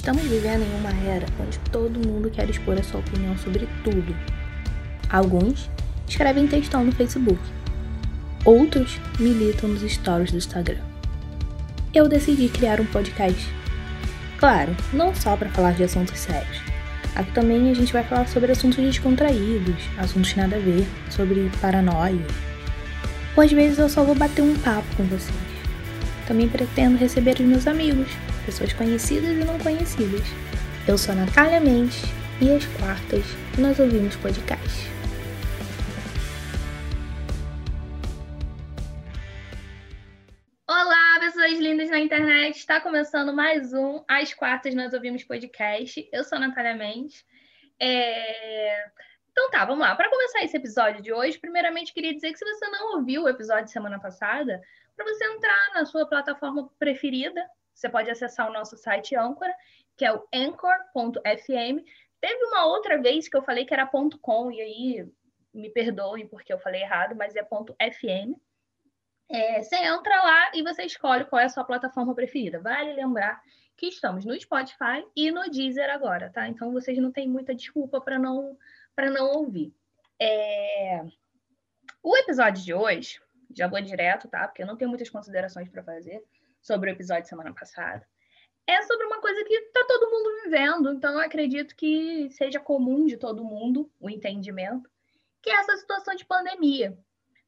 Estamos vivendo em uma era onde todo mundo quer expor a sua opinião sobre tudo. Alguns escrevem textão no Facebook, outros militam nos stories do Instagram. Eu decidi criar um podcast. Claro, não só para falar de assuntos sérios. Aqui também a gente vai falar sobre assuntos descontraídos, assuntos nada a ver, sobre paranoia. Ou às vezes eu só vou bater um papo com vocês. Também pretendo receber os meus amigos, pessoas conhecidas e não conhecidas. Eu sou a Natália Mendes e às quartas nós ouvimos podcast. Olá, pessoas lindas na internet! Está começando mais um Às Quartas Nós Ouvimos Podcast. Eu sou a Natália Mendes. É... Então tá, vamos lá. Para começar esse episódio de hoje, primeiramente queria dizer que se você não ouviu o episódio de semana passada, para você entrar na sua plataforma preferida, você pode acessar o nosso site Anchor, que é o anchor.fm. Teve uma outra vez que eu falei que era .com, e aí me perdoem porque eu falei errado, mas é .fm. É, você entra lá e você escolhe qual é a sua plataforma preferida. Vale lembrar que estamos no Spotify e no Deezer agora, tá? Então vocês não têm muita desculpa para não para não ouvir. É... O episódio de hoje, já vou direto, tá? Porque eu não tenho muitas considerações para fazer sobre o episódio semana passada, é sobre uma coisa que está todo mundo vivendo, então eu acredito que seja comum de todo mundo o entendimento, que é essa situação de pandemia.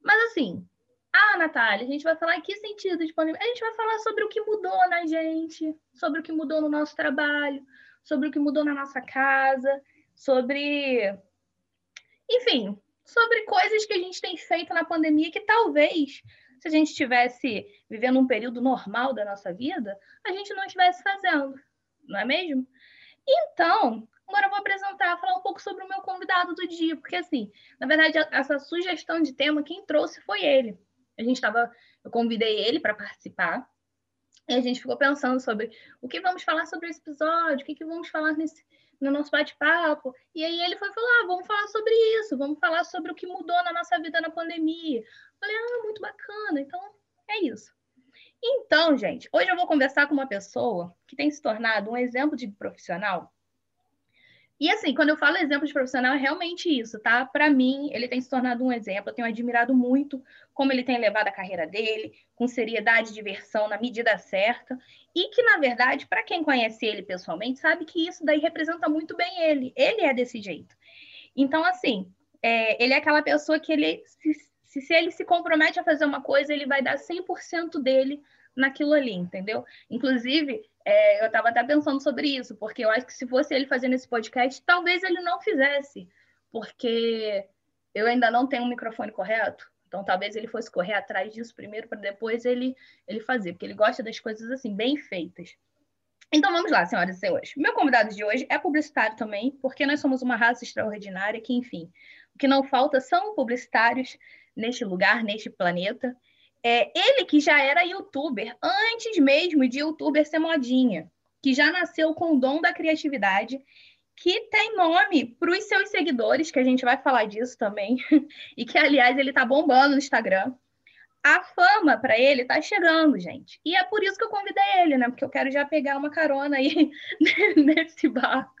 Mas assim, ah, Natália, a gente vai falar em que sentido de pandemia? A gente vai falar sobre o que mudou na gente, sobre o que mudou no nosso trabalho, sobre o que mudou na nossa casa, sobre. Enfim, sobre coisas que a gente tem feito na pandemia que talvez se a gente estivesse vivendo um período normal da nossa vida, a gente não estivesse fazendo, não é mesmo? Então, agora eu vou apresentar, falar um pouco sobre o meu convidado do dia, porque assim, na verdade, essa sugestão de tema, quem trouxe foi ele. A gente estava, eu convidei ele para participar, e a gente ficou pensando sobre o que vamos falar sobre esse episódio, o que, que vamos falar nesse, no nosso bate-papo. E aí ele foi falar: ah, vamos falar sobre isso, vamos falar sobre o que mudou na nossa vida na pandemia. Falei, ah, muito bacana. Então, é isso. Então, gente, hoje eu vou conversar com uma pessoa que tem se tornado um exemplo de profissional. E assim, quando eu falo exemplo de profissional, é realmente isso, tá? Para mim, ele tem se tornado um exemplo. Eu tenho admirado muito como ele tem levado a carreira dele, com seriedade e diversão, na medida certa. E que, na verdade, para quem conhece ele pessoalmente, sabe que isso daí representa muito bem ele. Ele é desse jeito. Então, assim, é, ele é aquela pessoa que ele se, se, ele se compromete a fazer uma coisa, ele vai dar 100% dele naquilo ali, entendeu? Inclusive, é, eu estava até pensando sobre isso, porque eu acho que se fosse ele fazendo esse podcast, talvez ele não fizesse, porque eu ainda não tenho um microfone correto, então talvez ele fosse correr atrás disso primeiro para depois ele, ele fazer, porque ele gosta das coisas assim, bem feitas. Então vamos lá, senhoras e senhores. Meu convidado de hoje é publicitário também, porque nós somos uma raça extraordinária que, enfim, o que não falta são publicitários neste lugar, neste planeta. É, ele que já era youtuber antes mesmo de youtuber ser modinha, que já nasceu com o dom da criatividade, que tem nome para os seus seguidores, que a gente vai falar disso também, e que, aliás, ele está bombando no Instagram. A fama para ele está chegando, gente. E é por isso que eu convidei ele, né? Porque eu quero já pegar uma carona aí nesse barco.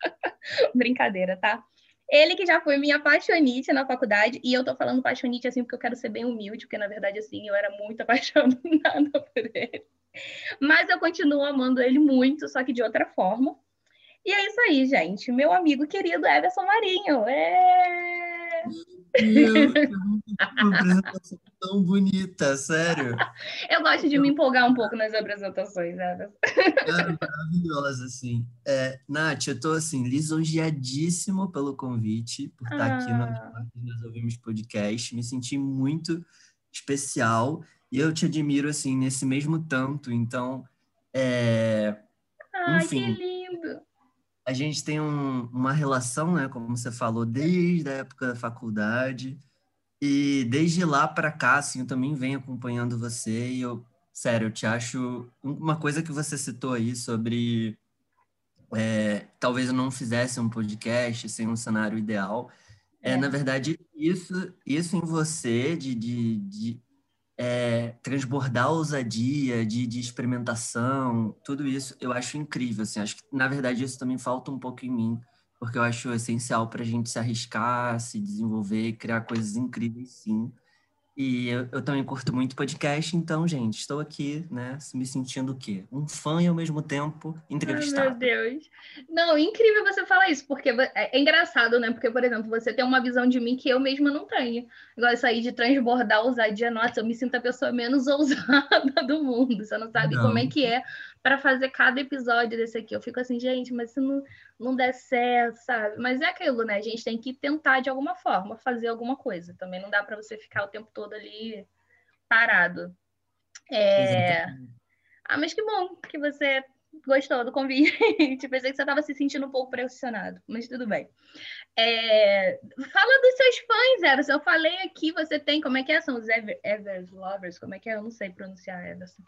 Brincadeira, tá? Ele que já foi minha apaixonite na faculdade, e eu tô falando apaixonite assim porque eu quero ser bem humilde, porque na verdade assim, eu era muito apaixonada por ele. Mas eu continuo amando ele muito, só que de outra forma. E é isso aí, gente. Meu amigo querido Everson Marinho. É... Uma apresentação tão bonita, sério. Eu gosto de me empolgar um pouco nas apresentações, né? É maravilhosa, assim. É, Nath, eu tô, assim, lisonjeadíssimo pelo convite, por estar ah. aqui no Nós Ouvimos Podcast. Me senti muito especial e eu te admiro, assim, nesse mesmo tanto. Então, é... Ai, enfim, que lindo! A gente tem um, uma relação, né, como você falou, desde a época da faculdade. E desde lá para cá, assim, eu também venho acompanhando você e eu, sério, eu te acho uma coisa que você citou aí sobre é, talvez eu não fizesse um podcast sem um cenário ideal. É, é. na verdade, isso, isso em você de, de, de é, transbordar ousadia, de, de experimentação, tudo isso eu acho incrível. Assim, acho que, na verdade, isso também falta um pouco em mim, porque eu acho essencial para a gente se arriscar, se desenvolver, criar coisas incríveis, sim. E eu, eu, também curto muito podcast, então, gente, estou aqui, né, me sentindo o quê? Um fã e ao mesmo tempo entrevistado. Ai, meu Deus. Não, incrível você falar isso, porque é, é engraçado, né? Porque, por exemplo, você tem uma visão de mim que eu mesma não tenho. Igual isso aí de transbordar ousadia, nossa, eu me sinto a pessoa menos ousada do mundo. Você não sabe não. como é que é para fazer cada episódio desse aqui. Eu fico assim, gente, mas se não, não der certo, sabe? Mas é aquilo, né? A gente tem que tentar de alguma forma fazer alguma coisa. Também não dá para você ficar o tempo todo ali parado. É... Ah, mas que bom que você gostou do convite. Pensei que você estava se sentindo um pouco pressionado, mas tudo bem. É... Fala dos seus fãs, Everson. Eu falei aqui, você tem, como é que é? São os Ever, Evers Lovers, como é que é? Eu não sei pronunciar, Everson.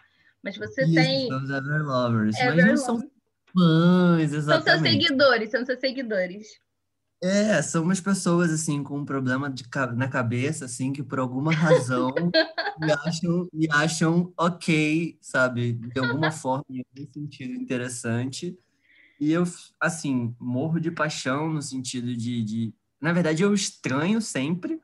Mas você Isso, tem. São os Everlovers. Ever mas não são fãs, exatamente. São seus seguidores, são seus seguidores. É, são umas pessoas, assim, com um problema de, na cabeça, assim, que por alguma razão me, acham, me acham ok, sabe? De alguma forma, em algum sentido interessante. E eu, assim, morro de paixão no sentido de, de... Na verdade, eu estranho sempre,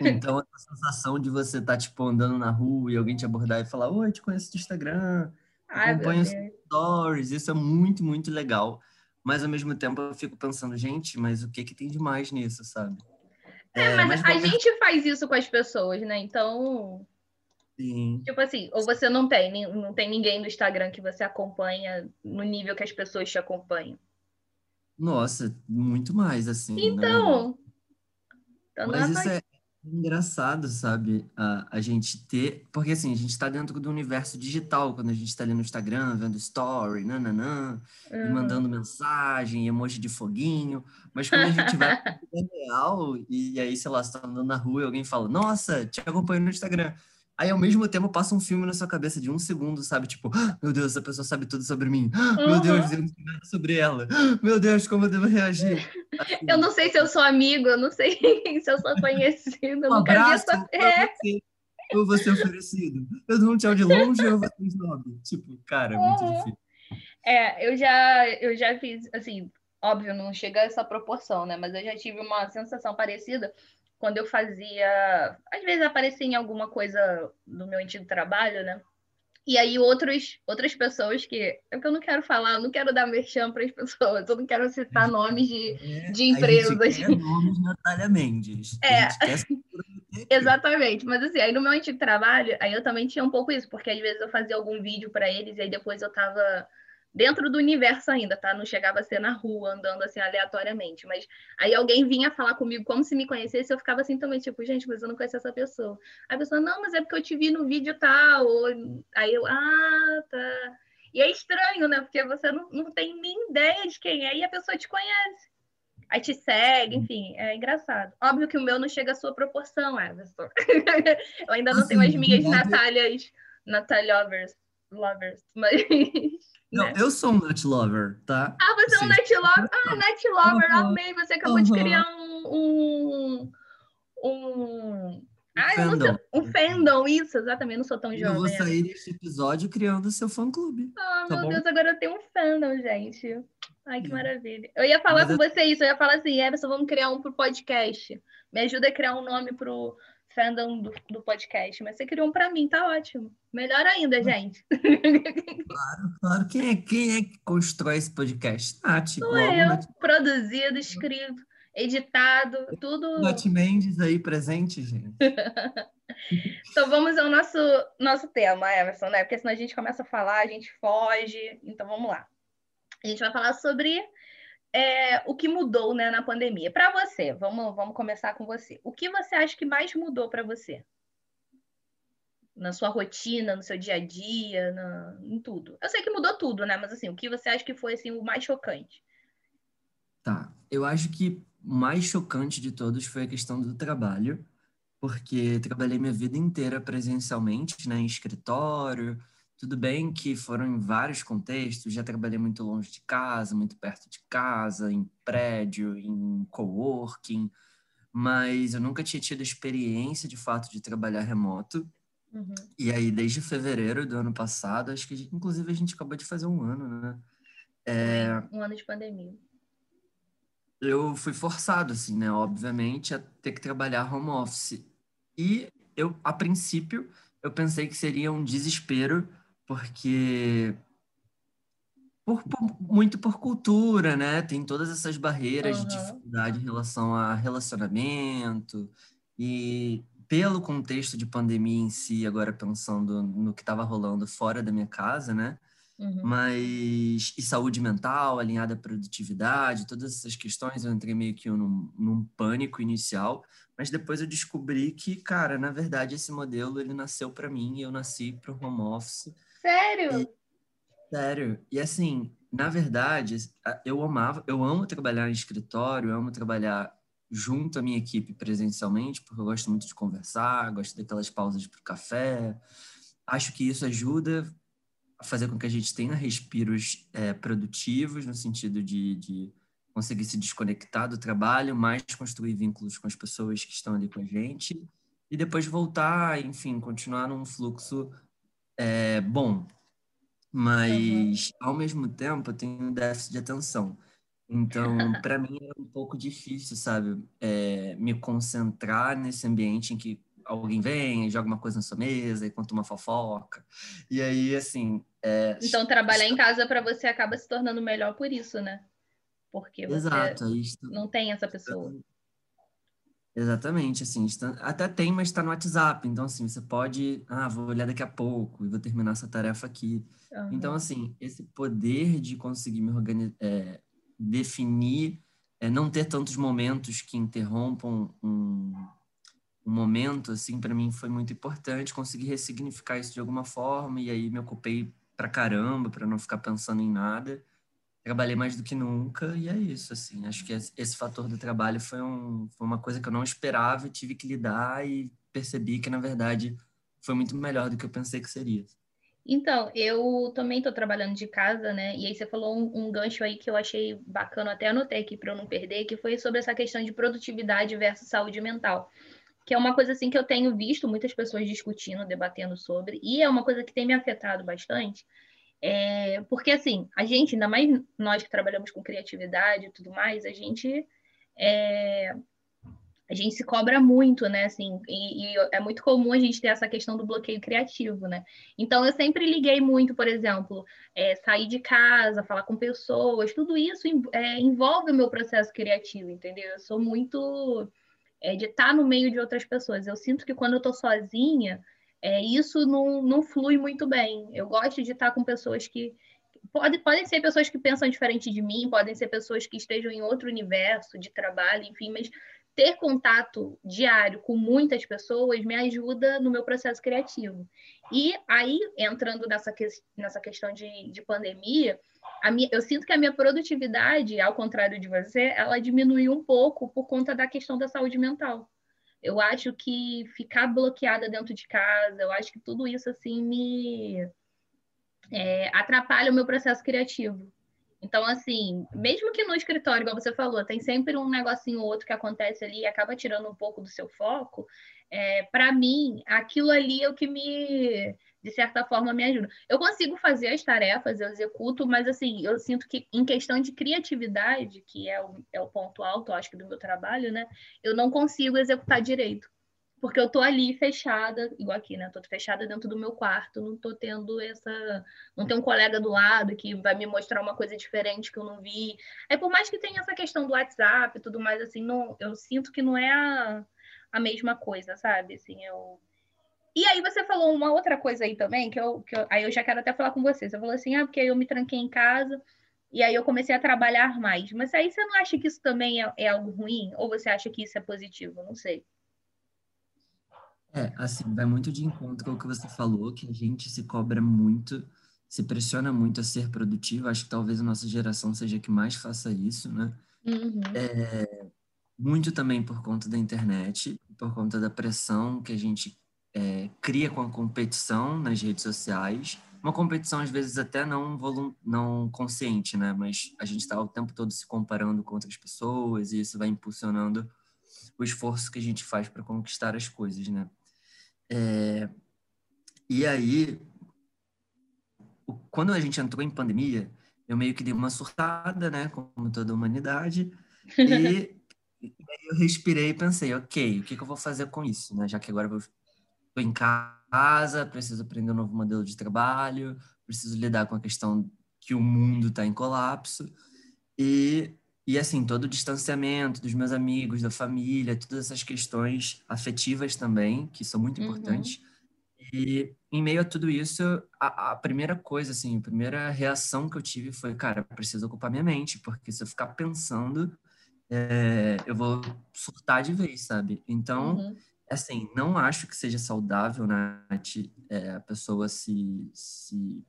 então, a sensação de você estar, tá, tipo, andando na rua e alguém te abordar e falar, oi, te conheço do Instagram, acompanho os stories, isso é muito, muito legal. Mas, ao mesmo tempo, eu fico pensando, gente, mas o que que tem de mais nisso, sabe? É, é mas, mas, a gente faz isso com as pessoas, né? Então... Sim. Tipo assim, ou você não tem, não tem ninguém no Instagram que você acompanha no nível que as pessoas te acompanham. Nossa, muito mais, assim. Então... Então, Mas isso é, engraçado, sabe? A, a gente ter. Porque assim, a gente está dentro do universo digital, quando a gente está ali no Instagram, vendo story, nananã, uhum. e mandando mensagem, emoji de foguinho. Mas quando a gente vai para real, e aí, sei lá, você tá andando na rua e alguém fala, nossa, te acompanho no Instagram. Aí, ao mesmo tempo, passa um filme na sua cabeça de um segundo, sabe? Tipo, ah, meu Deus, essa pessoa sabe tudo sobre mim. Uhum. Meu Deus, eu não sei nada sobre ela. Meu Deus, como eu devo reagir? Assim. Eu não sei se eu sou amigo, eu não sei se eu sou conhecido. Um abraço vi essa... você. Ou você oferecido. Eu dou um tchau de longe ou você snob. Tipo, cara, é muito uhum. difícil. É, eu já, eu já fiz, assim, óbvio, não chega a essa proporção, né? Mas eu já tive uma sensação parecida quando eu fazia. Às vezes aparecia em alguma coisa do meu antigo trabalho, né? E aí outros, outras pessoas que. É que eu não quero falar, eu não quero dar merchan para as pessoas, eu não quero citar nomes de, é, de empresas. A nomes Natália Mendes. É. Exatamente, mas assim, aí no meu antigo trabalho, aí eu também tinha um pouco isso, porque às vezes eu fazia algum vídeo para eles e aí depois eu tava dentro do universo ainda, tá? Não chegava a ser na rua, andando assim aleatoriamente. Mas aí alguém vinha falar comigo como se me conhecesse, eu ficava assim também, tipo, gente, mas eu não conheço essa pessoa. Aí a pessoa, não, mas é porque eu te vi no vídeo tal. Aí eu, ah, tá. E é estranho, né? Porque você não, não tem nem ideia de quem é e a pessoa te conhece. Aí te segue, enfim, é engraçado. Óbvio que o meu não chega à sua proporção, Everson. eu ainda não assim, tenho as minhas Natálias, Natália lovers, lovers, mas não, né? eu sou um nut lover, tá? Ah, você Sim. é um nut lover? Ah, nut lover, uhum. amei. Você acabou uhum. de criar um. um, um... Ah, fandom. um fandom, isso, exatamente, não sou tão jovem. Eu vou sair deste episódio criando seu fã-clube. Ah, tá meu bom? Deus, agora eu tenho um fandom, gente. Ai, que maravilha. Eu ia falar Mas com eu... você isso, eu ia falar assim, Everson, vamos criar um pro podcast. Me ajuda a criar um nome pro, fandom do, do podcast, mas você criou um para mim, tá ótimo. Melhor ainda, gente. Claro, claro. Quem é, quem é que constrói esse podcast? Nath. Sou eu, Nath... produzido, escrito, editado, tudo. Nath Mendes aí presente, gente. então vamos ao nosso, nosso tema, Emerson, né? Porque senão a gente começa a falar, a gente foge. Então vamos lá. A gente vai falar sobre é, o que mudou né, na pandemia. Para você, vamos, vamos começar com você. O que você acha que mais mudou para você? Na sua rotina, no seu dia a dia, na, em tudo. Eu sei que mudou tudo, né? Mas assim, o que você acha que foi assim, o mais chocante? Tá. Eu acho que o mais chocante de todos foi a questão do trabalho, porque trabalhei minha vida inteira presencialmente, né, em escritório, tudo bem que foram em vários contextos, já trabalhei muito longe de casa, muito perto de casa, em prédio, em coworking, mas eu nunca tinha tido experiência de fato de trabalhar remoto. Uhum. E aí, desde fevereiro do ano passado, acho que inclusive a gente acabou de fazer um ano, né? É... Um ano de pandemia. Eu fui forçado, assim, né? Obviamente, a ter que trabalhar home office. E eu, a princípio, eu pensei que seria um desespero, porque por, por, muito por cultura, né? Tem todas essas barreiras uhum. de dificuldade em relação a relacionamento e pelo contexto de pandemia em si, agora pensando no que estava rolando fora da minha casa, né? Uhum. Mas e saúde mental, alinhada à produtividade, todas essas questões, eu entrei meio que num, num pânico inicial, mas depois eu descobri que, cara, na verdade esse modelo ele nasceu para mim e eu nasci para o home office. Sério? E, sério. E assim, na verdade, eu amava, eu amo trabalhar em escritório, eu amo trabalhar junto à minha equipe presencialmente, porque eu gosto muito de conversar, gosto daquelas pausas para o café. Acho que isso ajuda a fazer com que a gente tenha respiros é, produtivos, no sentido de, de conseguir se desconectar do trabalho, mais construir vínculos com as pessoas que estão ali com a gente, e depois voltar, enfim, continuar num fluxo é, bom. Mas, uhum. ao mesmo tempo, eu tenho um déficit de atenção. Então, para mim era um pouco difícil, sabe, é, me concentrar nesse ambiente em que alguém vem, joga uma coisa na sua mesa e conta uma fofoca. E aí, assim. É, então, trabalhar em casa para você acaba se tornando melhor por isso, né? Porque você Exato, não tem essa pessoa. Exatamente, assim, está, até tem, mas está no WhatsApp, então assim, você pode, ah, vou olhar daqui a pouco e vou terminar essa tarefa aqui. Uhum. Então, assim, esse poder de conseguir me organizar, é, definir, é, não ter tantos momentos que interrompam um, um momento, assim, para mim foi muito importante conseguir ressignificar isso de alguma forma e aí me ocupei pra caramba para não ficar pensando em nada. Trabalhei mais do que nunca e é isso, assim. Acho que esse fator do trabalho foi, um, foi uma coisa que eu não esperava e tive que lidar e percebi que, na verdade, foi muito melhor do que eu pensei que seria. Então, eu também estou trabalhando de casa, né? E aí você falou um, um gancho aí que eu achei bacana, até anotei aqui para eu não perder, que foi sobre essa questão de produtividade versus saúde mental. Que é uma coisa assim que eu tenho visto muitas pessoas discutindo, debatendo sobre, e é uma coisa que tem me afetado bastante. É, porque assim, a gente, ainda mais nós que trabalhamos com criatividade e tudo mais, a gente é, a gente se cobra muito, né? Assim, e, e, é muito comum a gente ter essa questão do bloqueio criativo, né? Então eu sempre liguei muito, por exemplo, é, sair de casa, falar com pessoas, tudo isso é, envolve o meu processo criativo, entendeu? Eu sou muito é, de estar no meio de outras pessoas. Eu sinto que quando eu estou sozinha, é, isso não, não flui muito bem. Eu gosto de estar com pessoas que Pode, podem ser pessoas que pensam diferente de mim, podem ser pessoas que estejam em outro universo de trabalho, enfim, mas ter contato diário com muitas pessoas me ajuda no meu processo criativo. E aí, entrando nessa, que, nessa questão de, de pandemia, minha, eu sinto que a minha produtividade, ao contrário de você, ela diminuiu um pouco por conta da questão da saúde mental. Eu acho que ficar bloqueada dentro de casa, eu acho que tudo isso assim me é, atrapalha o meu processo criativo. Então, assim, mesmo que no escritório, igual você falou, tem sempre um negocinho ou outro que acontece ali e acaba tirando um pouco do seu foco, é, para mim, aquilo ali é o que me, de certa forma, me ajuda. Eu consigo fazer as tarefas, eu executo, mas, assim, eu sinto que em questão de criatividade, que é o, é o ponto alto, acho que, do meu trabalho, né, eu não consigo executar direito porque eu tô ali fechada, igual aqui, né? Tô fechada dentro do meu quarto, não tô tendo essa. Não tem um colega do lado que vai me mostrar uma coisa diferente que eu não vi. Aí, por mais que tenha essa questão do WhatsApp e tudo mais, assim, não, eu sinto que não é a, a mesma coisa, sabe? Assim, eu. E aí você falou uma outra coisa aí também, que eu, que eu, aí eu já quero até falar com você. Você falou assim, ah, porque eu me tranquei em casa e aí eu comecei a trabalhar mais. Mas aí você não acha que isso também é, é algo ruim? Ou você acha que isso é positivo? Não sei. É, assim, vai muito de encontro com o que você falou, que a gente se cobra muito, se pressiona muito a ser produtivo. Acho que talvez a nossa geração seja a que mais faça isso, né? Uhum. É, muito também por conta da internet, por conta da pressão que a gente é, cria com a competição nas redes sociais. Uma competição, às vezes, até não, não consciente, né? Mas a gente está o tempo todo se comparando com outras pessoas e isso vai impulsionando o esforço que a gente faz para conquistar as coisas, né? É, E aí, quando a gente entrou em pandemia, eu meio que dei uma surtada, né, como toda a humanidade, e, e aí eu respirei e pensei, ok, o que, que eu vou fazer com isso, né, já que agora eu estou em casa, preciso aprender um novo modelo de trabalho, preciso lidar com a questão que o mundo está em colapso, e, e assim, todo o distanciamento dos meus amigos, da família, todas essas questões afetivas também, que são muito uhum. importantes, e em meio a tudo isso, a, a, primeira coisa, assim, a primeira reação que eu tive foi, cara, preciso ocupar minha mente, porque se eu ficar pensando, é, eu vou surtar de vez, sabe? Então, uhum. Assim, não acho que seja saudável, Nath, é, a pessoa se, se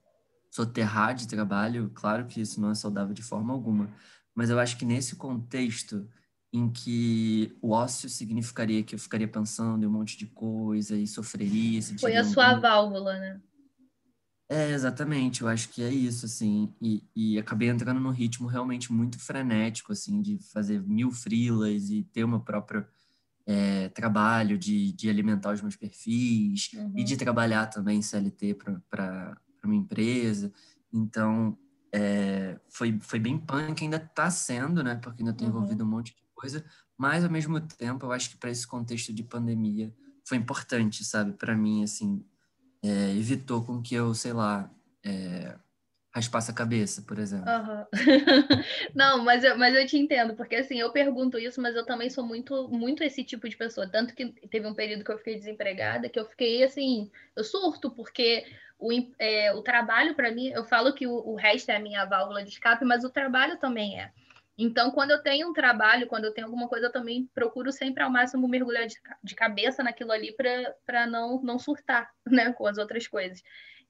soterrar de trabalho. Claro que isso não é saudável de forma alguma. Mas eu acho que nesse contexto, em que o ócio significaria que eu ficaria pensando em um monte de coisa e sofreria. Foi a sua um... válvula, né? É, exatamente, eu acho que é isso, assim, e, e acabei entrando num ritmo realmente muito frenético, assim, de fazer mil frilas e ter o meu próprio é, trabalho, de, de alimentar os meus perfis uhum. e de trabalhar também CLT para uma empresa, então é, foi, foi bem punk, ainda está sendo, né, porque ainda tem uhum. envolvido um monte de coisa, mas ao mesmo tempo eu acho que para esse contexto de pandemia foi importante, sabe, para mim, assim, é, evitou com que eu, sei lá, é, raspasse a cabeça, por exemplo. Uhum. Não, mas eu, mas eu te entendo, porque assim, eu pergunto isso, mas eu também sou muito, muito esse tipo de pessoa. Tanto que teve um período que eu fiquei desempregada, que eu fiquei assim, eu surto, porque o, é, o trabalho, para mim, eu falo que o, o resto é a minha válvula de escape, mas o trabalho também é. Então, quando eu tenho um trabalho, quando eu tenho alguma coisa, eu também procuro sempre ao máximo mergulhar de, de cabeça naquilo ali para não, não surtar né, com as outras coisas.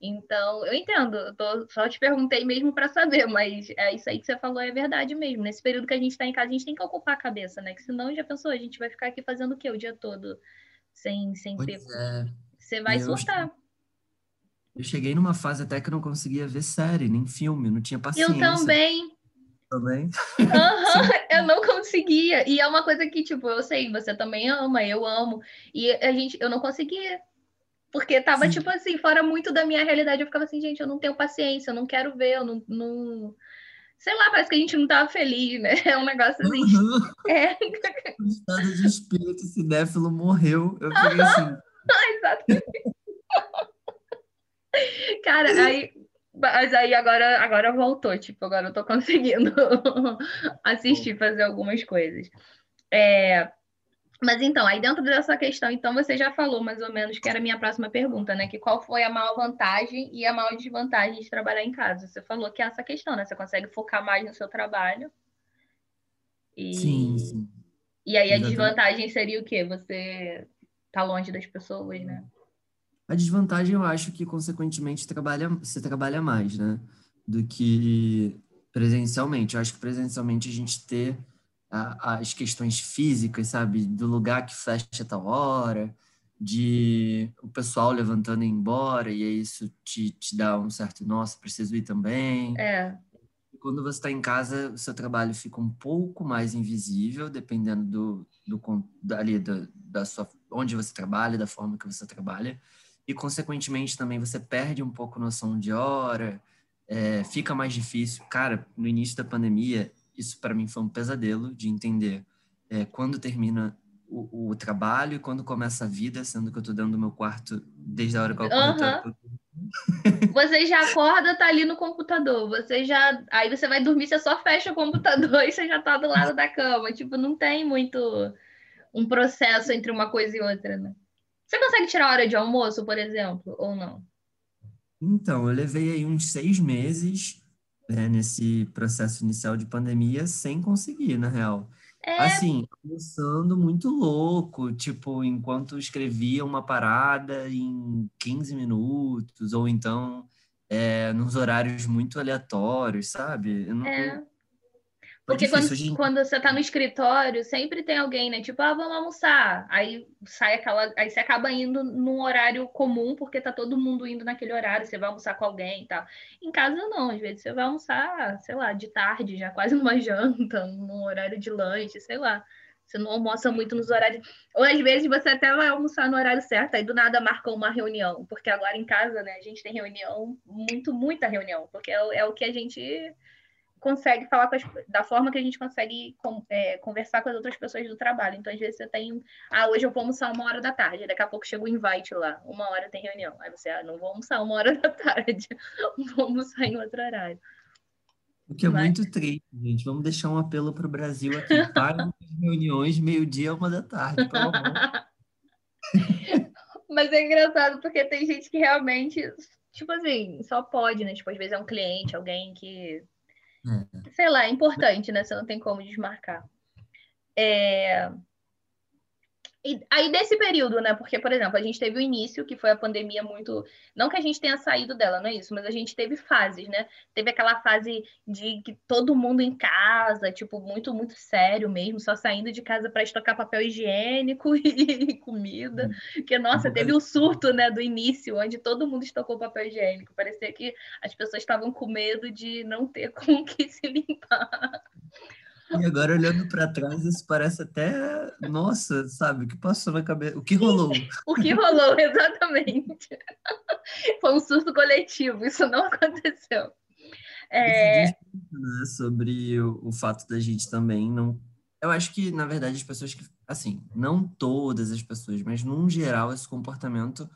Então, eu entendo, eu tô, só te perguntei mesmo para saber, mas é isso aí que você falou é verdade mesmo. Nesse período que a gente está em casa, a gente tem que ocupar a cabeça, né? Que senão já pensou, a gente vai ficar aqui fazendo o quê o dia todo sem, sem ter. É. Você vai eu surtar. Eu cheguei numa fase até que eu não conseguia ver série, nem filme, não tinha paciência. Eu também também. Uhum, eu não conseguia. E é uma coisa que, tipo, eu sei, você também ama, eu amo. E a gente, eu não conseguia. Porque tava, Sim. tipo assim, fora muito da minha realidade. Eu ficava assim, gente, eu não tenho paciência, eu não quero ver, eu não. não... Sei lá, parece que a gente não tava feliz, né? É um negócio assim. Uhum. É. O estado de espírito cinéfilo morreu. Eu fiquei assim. Exatamente. Cara, aí mas aí agora, agora voltou, tipo, agora eu tô conseguindo assistir, fazer algumas coisas. É, mas então, aí dentro dessa questão, então você já falou mais ou menos que era a minha próxima pergunta, né? Que qual foi a maior vantagem e a maior desvantagem de trabalhar em casa? Você falou que é essa questão, né? Você consegue focar mais no seu trabalho. E... Sim, sim. E aí a Exatamente. desvantagem seria o quê? Você tá longe das pessoas, né? A desvantagem, eu acho que, consequentemente, trabalha, você trabalha mais, né? Do que presencialmente. Eu acho que presencialmente a gente ter a, as questões físicas, sabe? Do lugar que fecha a tal hora, de o pessoal levantando e indo embora, e aí isso te, te dá um certo, nossa, preciso ir também. É. Quando você está em casa, o seu trabalho fica um pouco mais invisível, dependendo do, do, ali, da, da sua, onde você trabalha, da forma que você trabalha e, consequentemente, também você perde um pouco noção de hora, é, fica mais difícil. Cara, no início da pandemia, isso para mim foi um pesadelo de entender é, quando termina o, o, trabalho e quando começa a vida, sendo que eu estou dentro do meu quarto desde a hora que eu acordo. Uhum. Você já acorda, tá ali no computador. Você já. Aí você vai dormir, você só fecha o computador e você já tá do lado da cama. Tipo, não tem muito um processo entre uma coisa e outra, né? Você consegue tirar hora de almoço, por exemplo, ou não? Então, eu levei aí uns seis meses né, nesse processo inicial de pandemia sem conseguir, na real. É... Assim, começando muito louco, tipo, enquanto escrevia uma parada em 15 minutos, ou então é, nos horários muito aleatórios, sabe? Eu não, é. Porque quando, quando você tá no escritório, sempre tem alguém, né? Tipo, ah, vamos almoçar. Aí sai aquela. Aí você acaba indo num horário comum, porque tá todo mundo indo naquele horário, você vai almoçar com alguém e tal. Em casa, não, às vezes você vai almoçar, sei lá, de tarde, já quase numa janta, num horário de lanche, sei lá. Você não almoça muito nos horários. Ou às vezes você até vai almoçar no horário certo, aí do nada marcou uma reunião. Porque agora em casa, né, a gente tem reunião, muito, muita reunião, porque é, é o que a gente consegue falar as, da forma que a gente consegue com, é, conversar com as outras pessoas do trabalho. Então, às vezes você tem, ah, hoje eu vou almoçar uma hora da tarde, daqui a pouco chega o invite lá, uma hora tem reunião. Aí você, ah, não vou almoçar uma hora da tarde, vou almoçar em outro horário. O que é Mas... muito triste, gente. Vamos deixar um apelo para o Brasil aqui. Para as reuniões meio-dia, uma da tarde, pelo amor. Mas é engraçado porque tem gente que realmente, tipo assim, só pode, né? Tipo, às vezes é um cliente, alguém que. Sei lá, é importante, né? Você não tem como desmarcar. É... E aí, desse período, né? Porque, por exemplo, a gente teve o início, que foi a pandemia muito. Não que a gente tenha saído dela, não é isso, mas a gente teve fases, né? Teve aquela fase de que todo mundo em casa, tipo, muito, muito sério mesmo, só saindo de casa para estocar papel higiênico e comida. Que, nossa, teve o surto, né, do início, onde todo mundo estocou papel higiênico. Parecia que as pessoas estavam com medo de não ter com que se limpar. E agora olhando para trás, isso parece até, nossa, sabe, o que passou na cabeça, o que rolou? o que rolou, exatamente. Foi um surto coletivo, isso não aconteceu. É... Né, sobre o, o fato da gente também não. Eu acho que, na verdade, as pessoas que. Assim, não todas as pessoas, mas num geral, esse comportamento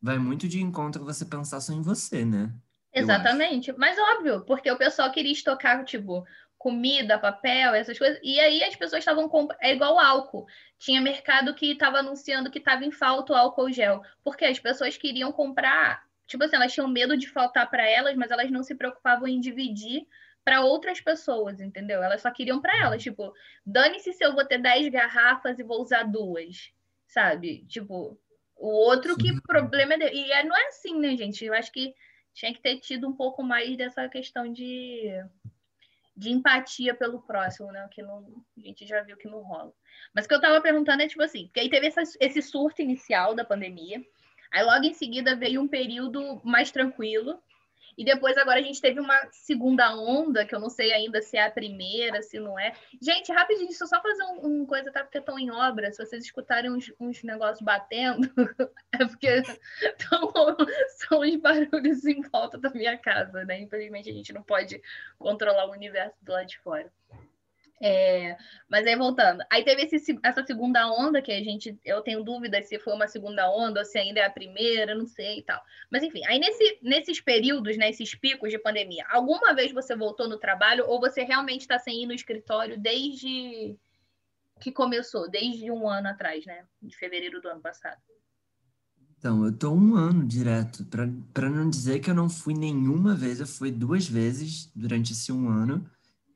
vai muito de encontro você pensar só em você, né? Exatamente. Mas óbvio, porque o pessoal queria estocar, tipo, comida, papel, essas coisas. E aí as pessoas estavam comprando. É igual álcool. Tinha mercado que estava anunciando que estava em falta o álcool gel. Porque as pessoas queriam comprar. Tipo assim, elas tinham medo de faltar para elas, mas elas não se preocupavam em dividir para outras pessoas, entendeu? Elas só queriam para elas. Tipo, dane-se se eu vou ter 10 garrafas e vou usar duas, sabe? Tipo, o outro que problema é dele. E é, não é assim, né, gente? Eu acho que tinha que ter tido um pouco mais dessa questão de de empatia pelo próximo, né? Que não, a gente já viu que não rola. Mas o que eu tava perguntando é tipo assim, porque aí teve essa, esse surto inicial da pandemia, aí logo em seguida veio um período mais tranquilo, e depois agora a gente teve uma segunda onda, que eu não sei ainda se é a primeira, se não é. Gente, rapidinho, deixa eu só fazer uma um coisa, tá? Porque estão em obra. Se vocês escutarem uns, uns negócios batendo, é porque tão, são os barulhos em volta da minha casa, né? Infelizmente a gente não pode controlar o universo do lado de fora. É, mas aí voltando, aí teve esse, essa segunda onda que a gente, eu tenho dúvidas se foi uma segunda onda ou se ainda é a primeira, não sei e tal. Mas enfim, aí nesse, nesses períodos, nesses né, picos de pandemia, alguma vez você voltou no trabalho ou você realmente está sem ir no escritório desde que começou, desde um ano atrás, né? De fevereiro do ano passado. Então, eu tô um ano direto, para não dizer que eu não fui nenhuma vez, eu fui duas vezes durante esse um ano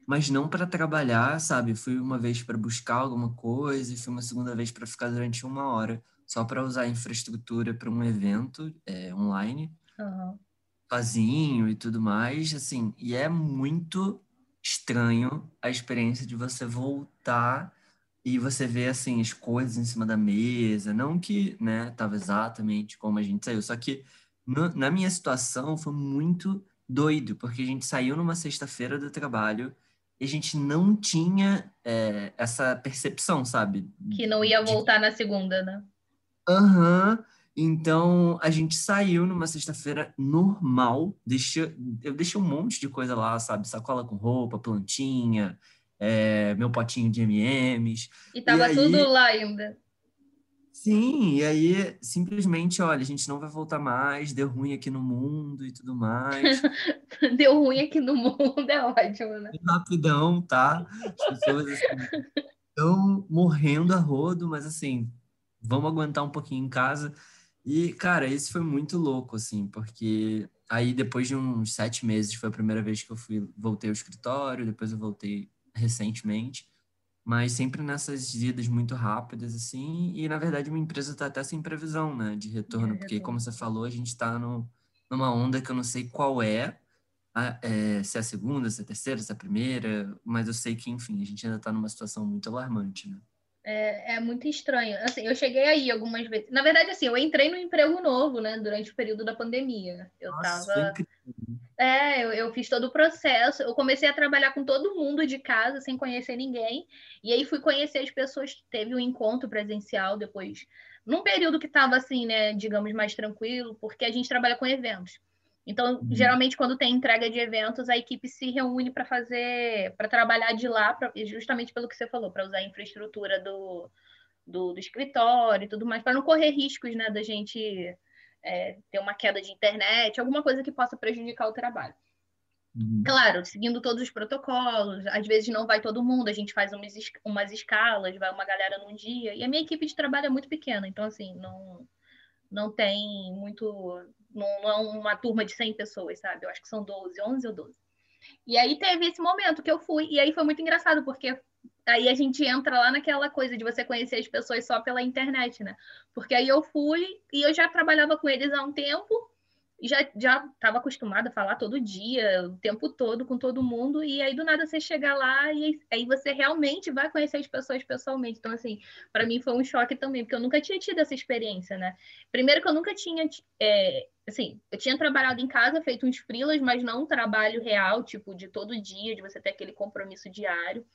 mas não para trabalhar, sabe? Fui uma vez para buscar alguma coisa e fui uma segunda vez para ficar durante uma hora, só para usar a infraestrutura para um evento é, online, uhum. sozinho e tudo mais, assim. E é muito estranho a experiência de você voltar e você ver assim as coisas em cima da mesa, não que, né, tava exatamente como a gente saiu, só que no, na minha situação foi muito doido, porque a gente saiu numa sexta-feira do trabalho e a gente não tinha é, essa percepção, sabe? Que não ia voltar de... na segunda, né? Aham. Uhum. Então, a gente saiu numa sexta-feira normal. Deixei, eu deixei um monte de coisa lá, sabe? Sacola com roupa, plantinha, é, meu potinho de M&M's. E tava e aí... tudo lá ainda. Sim, e aí simplesmente, olha, a gente não vai voltar mais, deu ruim aqui no mundo e tudo mais. deu ruim aqui no mundo, é ótimo, né? Rapidão, tá? As pessoas estão assim, morrendo a rodo, mas assim, vamos aguentar um pouquinho em casa. E, cara, esse foi muito louco, assim, porque aí depois de uns sete meses foi a primeira vez que eu fui, voltei ao escritório, depois eu voltei recentemente mas sempre nessas idas muito rápidas, assim, e na verdade uma empresa está até sem previsão, né, de retorno, é, porque como você falou, a gente está numa onda que eu não sei qual é, a, é, se é a segunda, se é a terceira, se é a primeira, mas eu sei que, enfim, a gente ainda está numa situação muito alarmante, né. É, é, muito estranho. Assim, eu cheguei aí algumas vezes. Na verdade, assim, eu entrei no emprego novo, né, durante o período da pandemia. Eu Nossa, tava. É, eu, eu fiz todo o processo. Eu comecei a trabalhar com todo mundo de casa, sem conhecer ninguém. E aí fui conhecer as pessoas. Teve um encontro presencial depois, num período que estava assim, né, digamos, mais tranquilo, porque a gente trabalha com eventos. Então, uhum. geralmente, quando tem entrega de eventos, a equipe se reúne para fazer, para trabalhar de lá, pra, justamente pelo que você falou, para usar a infraestrutura do, do, do, escritório e tudo mais, para não correr riscos, né, da gente é, ter uma queda de internet, alguma coisa que possa prejudicar o trabalho. Uhum. Claro, seguindo todos os protocolos, às vezes não vai todo mundo, a gente faz umas, umas escalas, vai uma galera num dia, e a minha equipe de trabalho é muito pequena, então, assim, não, não tem muito não, é uma turma de 100 pessoas, sabe? Eu acho que são 12, 11 ou 12. E aí teve esse momento que eu fui, e aí foi muito engraçado, porque aí a gente entra lá naquela coisa de você conhecer as pessoas só pela internet, né? Porque aí eu fui e eu já trabalhava com eles há um tempo, já já estava acostumada a falar todo dia, o tempo todo com todo mundo e aí do nada você chega lá e aí você realmente vai conhecer as pessoas pessoalmente. Então assim, para mim foi um choque também, porque eu nunca tinha tido essa experiência, né? Primeiro que eu nunca tinha é, assim, eu tinha trabalhado em casa, feito uns frilas, mas não um trabalho real, tipo de todo dia, de você ter aquele compromisso diário.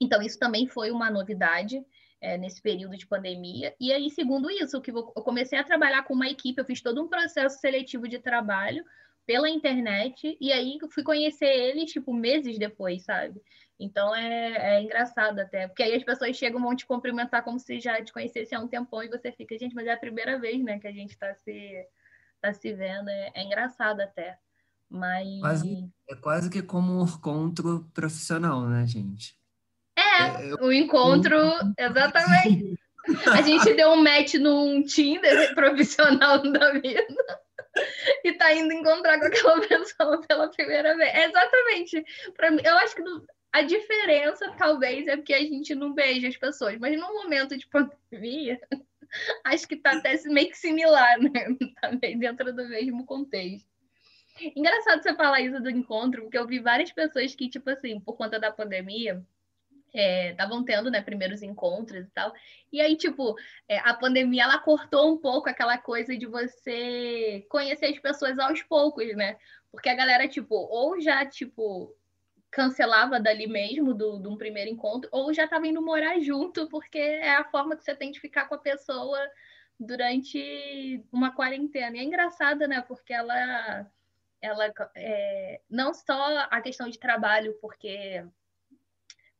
Então isso também foi uma novidade é, nesse período de pandemia. E aí, segundo isso, que eu comecei a trabalhar com uma equipe, eu fiz todo um processo seletivo de trabalho pela internet, e aí fui conhecer eles, tipo, meses depois, sabe? Então é, é engraçado até, porque aí as pessoas chegam vão te cumprimentar como se já te conhecesse há um tempão e você fica, gente, mas é a primeira vez, né, que a gente está se, tá se vendo, é, é engraçado até. Mas... Quase, é quase que como um encontro profissional, né, gente? É, é o encontro, exatamente. A gente deu um match num Tinder profissional da vida e tá indo encontrar com aquela pessoa pela primeira vez. É exatamente. Pra mim, eu acho que a diferença, talvez, é porque a gente não beija as pessoas, mas no momento de pandemia, acho que tá até meio que similar, né? Também tá dentro do mesmo contexto. Engraçado você falar isso do encontro, porque eu vi várias pessoas que, tipo assim, por conta da pandemia, estavam é, tendo, né, primeiros encontros e tal. E aí, tipo, é, a pandemia, ela cortou um pouco aquela coisa de você conhecer as pessoas aos poucos, né? Porque a galera, tipo, ou já, tipo, cancelava dali mesmo, do, de um primeiro encontro, ou já tava indo morar junto, porque é a forma que você tem de ficar com a pessoa durante uma quarentena. E é engraçado, né? Porque ela... Ela, é, não só a questão de trabalho, porque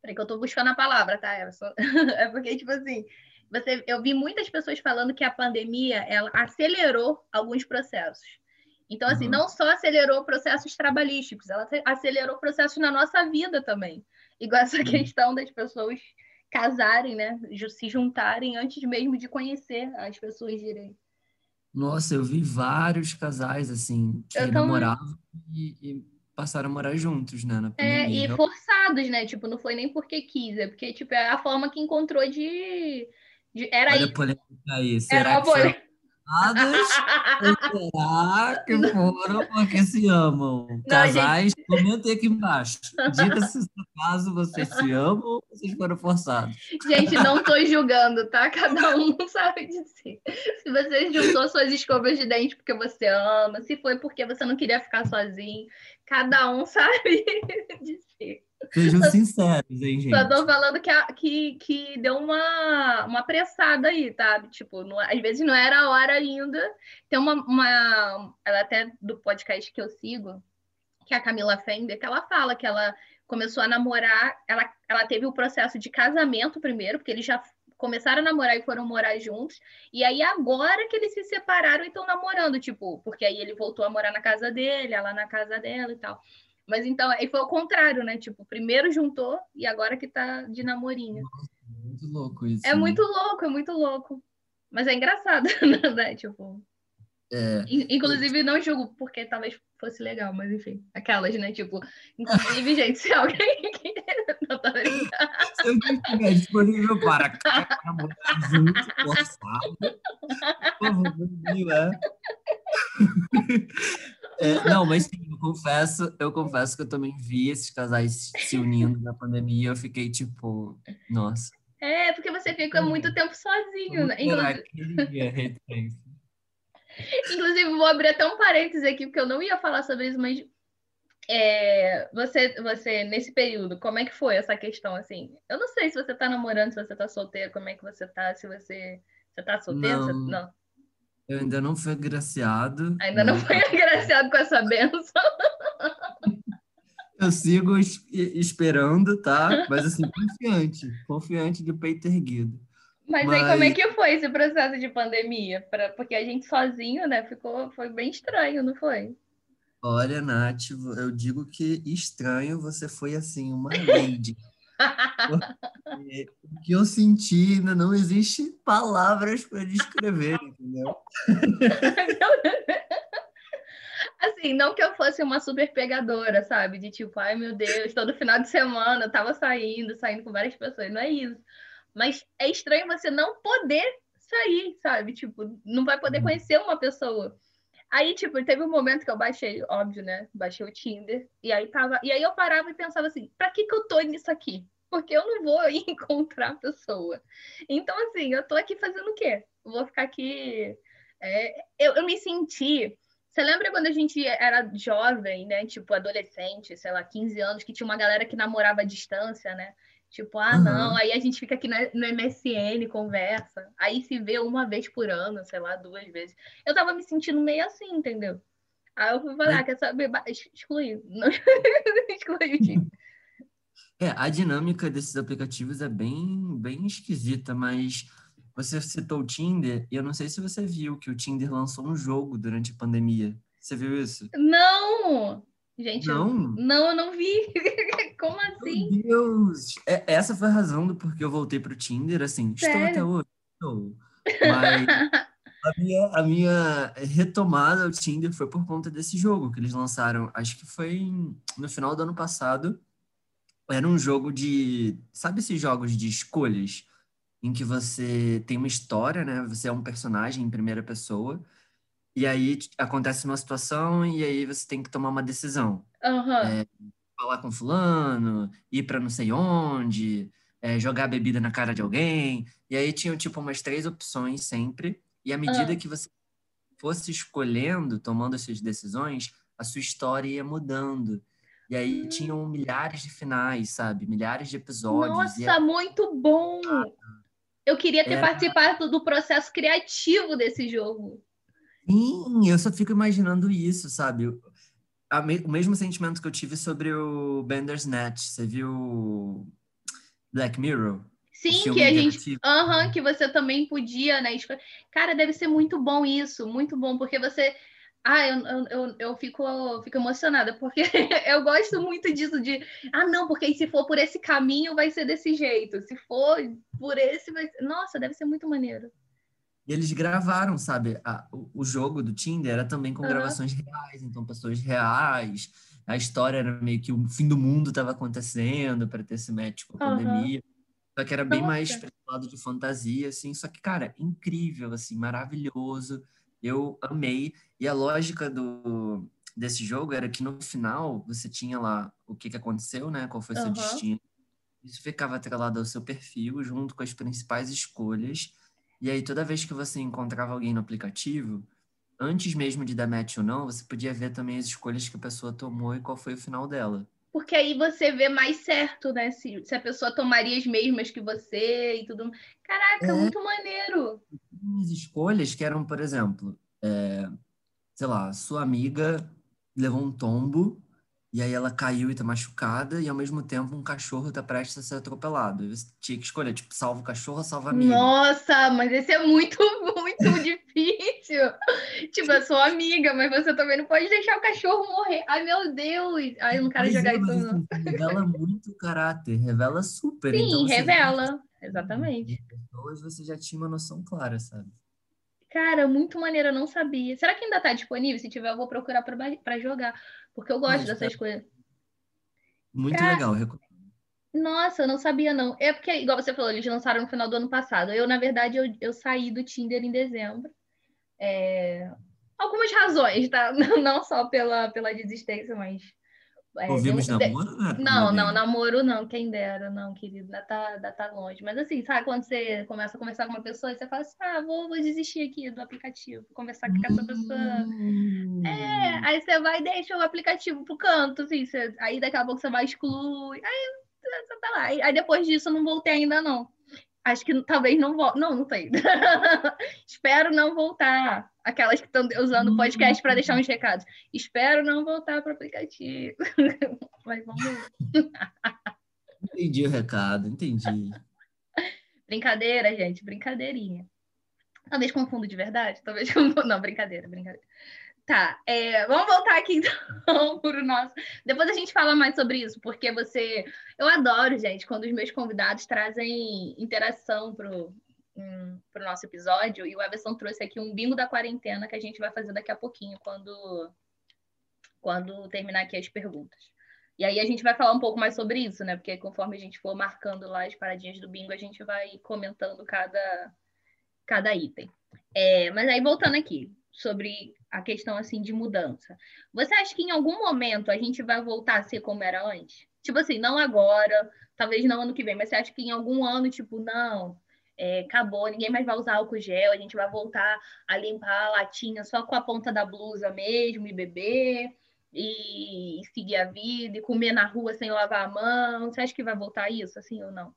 Peraí que eu tô buscando a palavra, tá? Só... é porque, tipo assim, você, eu vi muitas pessoas falando que a pandemia ela acelerou alguns processos. Então, assim, uhum. não só acelerou processos trabalhísticos, ela acelerou processos na nossa vida também. Igual essa uhum. questão das pessoas casarem, né? Se juntarem antes mesmo de conhecer as pessoas direito. Nossa, eu vi vários casais, assim, que namoravam e, e passaram a morar juntos, né? é, e forçados, né? Tipo, não foi nem porque quis, é porque, tipo, é a forma que encontrou de. de... Era Olha aí. a polêmica aí. Será Era que foi será que foram porque se amam? Não, Casais, gente... comentem aqui embaixo. Diga se no caso vocês se amam ou vocês foram forçados. Gente, não estou julgando, tá? Cada um sabe dizer. Se você juntou suas escovas de dente porque você ama, se foi porque você não queria ficar sozinho, cada um sabe dizer. Sejam sinceros, hein, gente? Só tô falando que, a, que, que deu uma, uma apressada aí, tá? Tipo, não, às vezes não era a hora ainda. Tem uma, uma. Ela até do podcast que eu sigo, que é a Camila Fender, que ela fala que ela começou a namorar, ela, ela teve o processo de casamento primeiro, porque eles já começaram a namorar e foram morar juntos. E aí, agora que eles se separaram e estão namorando, tipo, porque aí ele voltou a morar na casa dele, ela na casa dela e tal. Mas então, aí foi o contrário, né? Tipo, primeiro juntou e agora que tá de namorinho. Muito louco isso. É né? muito louco, é muito louco. Mas é engraçado, né? Tipo. É. Inclusive, não julgo, porque talvez fosse legal, mas enfim, aquelas, né? Tipo, inclusive, gente, se alguém. não tá Se alguém estiver disponível para namorar junto, forçado, é. Não, mas sim, eu confesso, eu confesso que eu também vi esses casais se unindo na pandemia. Eu fiquei tipo, nossa. É, porque você você fica muito tempo sozinho, né? Inclusive... Inclusive, vou abrir até um parênteses aqui, porque eu não ia falar sobre isso, mas é, você, você, nesse período, como é que foi essa questão, assim? Eu não sei se você tá namorando, se você tá solteiro, como é que você tá, se você... Você tá solteiro? Não. Você... não. Eu ainda não fui agraciado. Ainda não foi agraciado com essa benção. Eu sigo es- esperando, tá? Mas assim, confiante. Confiante de peito erguido. Mas, aí, como é Mas- que foi esse processo de pandemia? Pra, porque a gente sozinho, né, ficou, foi bem estranho, não foi? Olha, Nath, eu digo que estranho, você foi assim, uma lady. Porque O que eu senti ainda não existe palavras para descrever, entendeu? Assim, não que eu fosse uma super pegadora, sabe? De tipo, ai meu Deus, todo final de semana eu tava saindo, saindo com várias pessoas, não é isso. Mas é estranho você não poder sair, sabe? Tipo, não vai poder Uhum. conhecer uma pessoa. Aí, tipo, teve um momento que eu baixei, óbvio, né? Baixei o Tinder, e aí tava. E aí eu parava e pensava assim, pra que que eu tô nisso aqui? Porque eu não vou encontrar a pessoa. Então, assim, eu tô aqui fazendo o quê? Eu vou ficar aqui. é, eu, eu me senti. Você lembra quando a gente era jovem, né? Tipo, adolescente, sei lá, 15 anos, que tinha uma galera que namorava à distância, né? Tipo, ah, Uhum. não, aí a gente fica aqui no MSN, conversa, aí se vê uma vez por ano, sei lá, duas vezes. Eu tava me sentindo meio assim, entendeu? Aí eu fui falar, ah, quer saber? Ba- ex- Excluir. Não o Tinder. É, a dinâmica desses aplicativos é bem, bem esquisita, mas você citou o Tinder, e eu não sei se você viu que o Tinder lançou um jogo durante a pandemia. Você viu isso? Não! Gente, eu- Não? não, eu não vi. Como assim? Meu Deus! É, essa foi a razão do porquê eu voltei pro Tinder, assim, estou Sério? até hoje, estou. Mas a minha, a minha retomada ao Tinder foi por conta desse jogo que eles lançaram, acho que foi no final do ano passado. Era um jogo de, sabe esses jogos de escolhas? Em que você tem uma história, né? Você é um personagem em primeira pessoa, e aí acontece uma situação, e aí você tem que tomar uma decisão Aham. Falar com fulano, ir pra não sei onde, é, jogar bebida na cara de alguém. E aí tinham tipo umas três opções sempre. E à medida Ah. que você fosse escolhendo, tomando essas decisões, a sua história ia mudando. E aí tinham milhares de finais, sabe? Milhares de episódios. Nossa, muito bom! Eu queria ter Era- participado do processo criativo desse jogo. Sim, eu só fico imaginando isso, sabe? Me- o mesmo sentimento que eu tive sobre o Bandersnatch. Você viu Black Mirror? Sim, que a gente. Aham, que você também podia, né? Cara, deve ser muito bom isso, muito bom, porque você. Ah, eu, eu, eu, fico, eu fico emocionada, porque eu gosto muito disso de. Ah, não, porque se for por esse caminho vai ser desse jeito. Se for por esse, vai ser. Nossa, deve ser muito maneiro. E eles gravaram, sabe? A- o, o jogo do Tinder era também com Aham. gravações reais, então pessoas reais. A história era meio que o fim do mundo estava acontecendo para ter esse match com a Aham. pandemia. Só que era bem mais Nossa. para esse lado de fantasia, assim. Só que, cara, incrível, assim, maravilhoso. Eu amei. E a lógica do, desse jogo era que no final você tinha lá o que, que aconteceu, né? Qual foi seu Aham. destino. Isso ficava atrelado ao seu perfil, junto com as principais escolhas. E aí, toda vez que você encontrava alguém no aplicativo, antes mesmo de dar match ou não, você podia ver também as escolhas que a pessoa tomou e qual foi o final dela. Porque aí você vê mais certo, né? Se, se a pessoa tomaria as mesmas que você e tudo. Caraca, É. muito maneiro. As escolhas que eram, por exemplo, é, sei lá, sua amiga levou um tombo e aí ela caiu e tá machucada e ao mesmo tempo um cachorro tá prestes a ser atropelado. E você tinha que escolher, tipo, salva o cachorro ou salva a amiga. Nossa, mas esse é muito, muito difícil. Tipo, eu sou amiga, mas você também não pode deixar o cachorro morrer. Ai, meu Deus. Ai, eu não quero Pois jogar é, isso, mas, não. assim, revela muito o caráter, revela super. Sim, então, vê revela. que Exatamente. pessoas você já tinha uma noção clara, sabe? Cara, muito maneiro, eu não sabia. Será que ainda tá disponível? Se tiver, eu vou procurar pra jogar. Porque eu gosto Mas, dessas tá. coisas. Muito legal. recomendo. Nossa, eu não sabia, não. É porque, igual você falou, eles lançaram no final do ano passado. Eu, na verdade, eu, eu saí do Tinder em dezembro. É, Algumas razões, tá? Não só pela, pela desistência, mas É, Ouvimos de- namoro? Não, era Não, não, namoro não, quem dera, não, querido, ainda tá, ainda tá longe. Mas assim, sabe quando você começa a conversar com uma pessoa e você fala assim, ah, vou, vou desistir aqui do aplicativo, vou conversar com essa pessoa. Hum. É, aí você vai e deixa o aplicativo pro canto, assim, você- aí daqui a pouco você vai excluir, aí você tá lá. Aí aí depois disso eu não voltei ainda não. Acho que talvez não volte. Não, não sei. Espero não voltar. Aquelas que estão usando o podcast para deixar uns recados. Espero não voltar para o aplicativo. Mas vamos. Entendi o recado, entendi. Brincadeira, gente, brincadeirinha. Talvez confundo de verdade, talvez confundo. Não, brincadeira, brincadeira. Tá, é, vamos voltar aqui então para o nosso. Depois a gente fala mais sobre isso, porque você. Eu adoro, gente, quando os meus convidados trazem interação pro, hum, pro nosso episódio. E o Everson trouxe aqui um bingo da quarentena que a gente vai fazer daqui a pouquinho, quando, quando terminar aqui as perguntas. E aí a gente vai falar um pouco mais sobre isso, né? Porque conforme a gente for marcando lá as paradinhas do bingo, a gente vai comentando cada, cada item. É, mas aí voltando aqui sobre a questão assim de mudança. Você acha que em algum momento a gente vai voltar a ser como era antes? Tipo assim, não agora, talvez não ano que vem, mas você acha que em algum ano, tipo, não, é, acabou, ninguém mais vai usar álcool gel, a gente vai voltar a limpar a latinha só com a ponta da blusa mesmo e beber e seguir a vida e comer na rua sem lavar a mão? Você acha que vai voltar isso, assim ou não?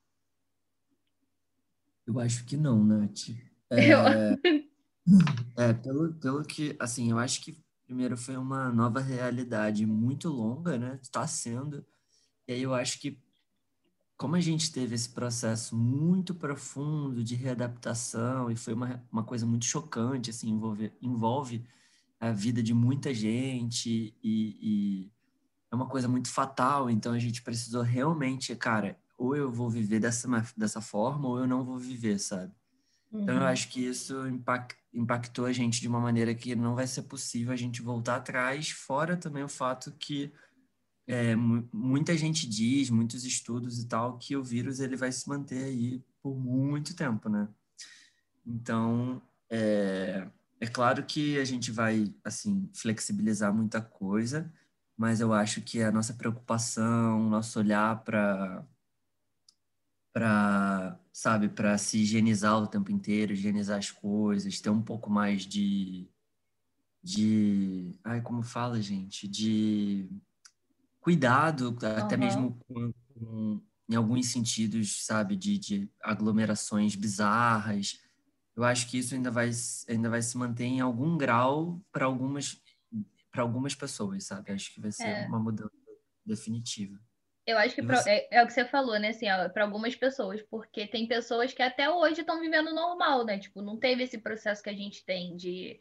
Eu acho que não, Nath. Eu- É, pelo, pelo que, assim, eu acho que primeiro foi uma nova realidade muito longa, né? Está sendo. E aí eu acho que, como a gente teve esse processo muito profundo de readaptação, e foi uma, uma coisa muito chocante, assim, envolve, envolve a vida de muita gente, e, e é uma coisa muito fatal, então a gente precisou realmente, cara, ou eu vou viver dessa, dessa forma, ou eu não vou viver, sabe? Então, eu Uhum. acho que isso impac- impactou a gente de uma maneira que não vai ser possível a gente voltar atrás, fora também o fato que é, mu- muita gente diz, muitos estudos e tal, que o vírus ele vai se manter aí por muito tempo, né? Então, é, é claro que a gente vai, assim, flexibilizar muita coisa, mas eu acho que a nossa preocupação, nosso olhar para para, sabe, para se higienizar o tempo inteiro, higienizar as coisas, ter um pouco mais de, de, ai, como fala, gente, de cuidado, até Aham. mesmo com, com- em alguns sentidos, sabe, de, de aglomerações bizarras. Eu acho que isso ainda vai, ainda vai se manter em algum grau para algumas, para algumas pessoas, sabe? Acho que vai ser É. uma mudança definitiva. Eu acho que pra- é, é o que você falou, né? Assim, para algumas pessoas, porque tem pessoas que até hoje estão vivendo normal, né? Tipo, não teve esse processo que a gente tem de,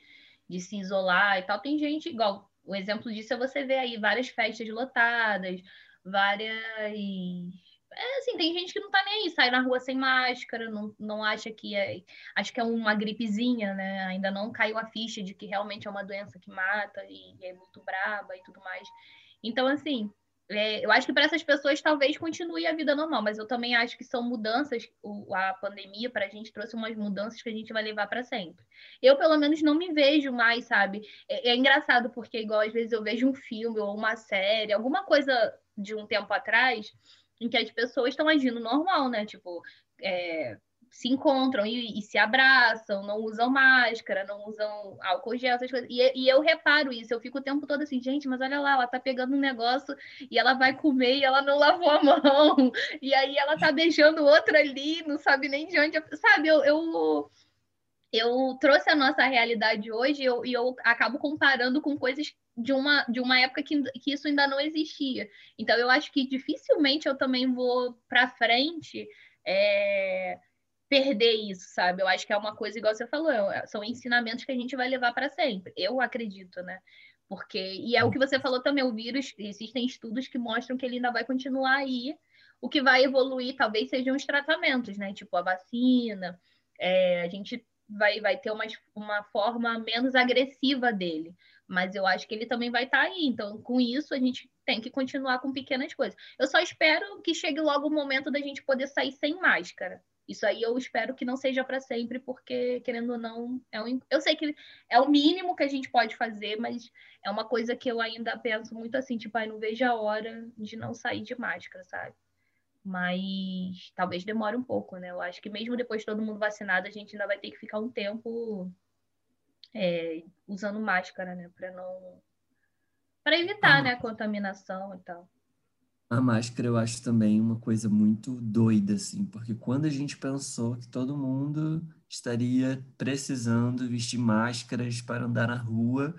de se isolar e tal. Tem gente, igual, o exemplo disso é você ver aí várias festas lotadas, várias. É assim, tem gente que não tá nem aí, sai na rua sem máscara, não, não acha que é. Acho que é uma gripezinha, né? Ainda não caiu a ficha de que realmente é uma doença que mata e é muito braba e tudo mais. Então, assim, é, eu acho que para essas pessoas talvez continue a vida normal, mas eu também acho que são mudanças. O, a pandemia para a gente trouxe umas mudanças que a gente vai levar para sempre. Eu, pelo menos, não me vejo mais, sabe? É, é engraçado porque, igual às vezes eu vejo um filme ou uma série, alguma coisa de um tempo atrás, em que as pessoas estão agindo normal, né? Tipo, é, se encontram e, e se abraçam, não usam máscara, não usam álcool gel, essas coisas. E, e eu reparo isso, eu fico o tempo todo assim, gente, mas olha lá, ela tá pegando um negócio e ela vai comer e ela não lavou a mão, e aí ela tá beijando outra ali, não sabe nem de onde. Sabe, eu, eu, eu trouxe a nossa realidade hoje e eu, eu acabo comparando com coisas de uma, de uma época que, que isso ainda não existia. Então, eu acho que dificilmente eu também vou para frente. É, perder isso, sabe? Eu acho que é uma coisa igual você falou, são ensinamentos que a gente vai levar para sempre. Eu acredito, né? Porque e é o que você falou também, o vírus, existem estudos que mostram que ele ainda vai continuar aí. O que vai evoluir talvez sejam os tratamentos, né? Tipo a vacina, é, a gente vai, vai ter uma, uma forma menos agressiva dele. Mas eu acho que ele também vai estar aí. Então, com isso, a gente tem que continuar com pequenas coisas. Eu só espero que chegue logo o momento da gente poder sair sem máscara Isso aí eu espero que não seja para sempre, porque, querendo ou não, é um, eu sei que é o mínimo que a gente pode fazer, mas é uma coisa que eu ainda penso muito assim, tipo, ai, não vejo a hora de não sair de máscara, sabe? Mas talvez demore um pouco, né? Eu acho que mesmo depois de todo mundo vacinado, a gente ainda vai ter que ficar um tempo é, usando máscara, né? Para não. Para evitar, ah, né, a contaminação e tal. A máscara eu acho também uma coisa muito doida, assim, porque quando a gente pensou que todo mundo estaria precisando vestir máscaras para andar na rua,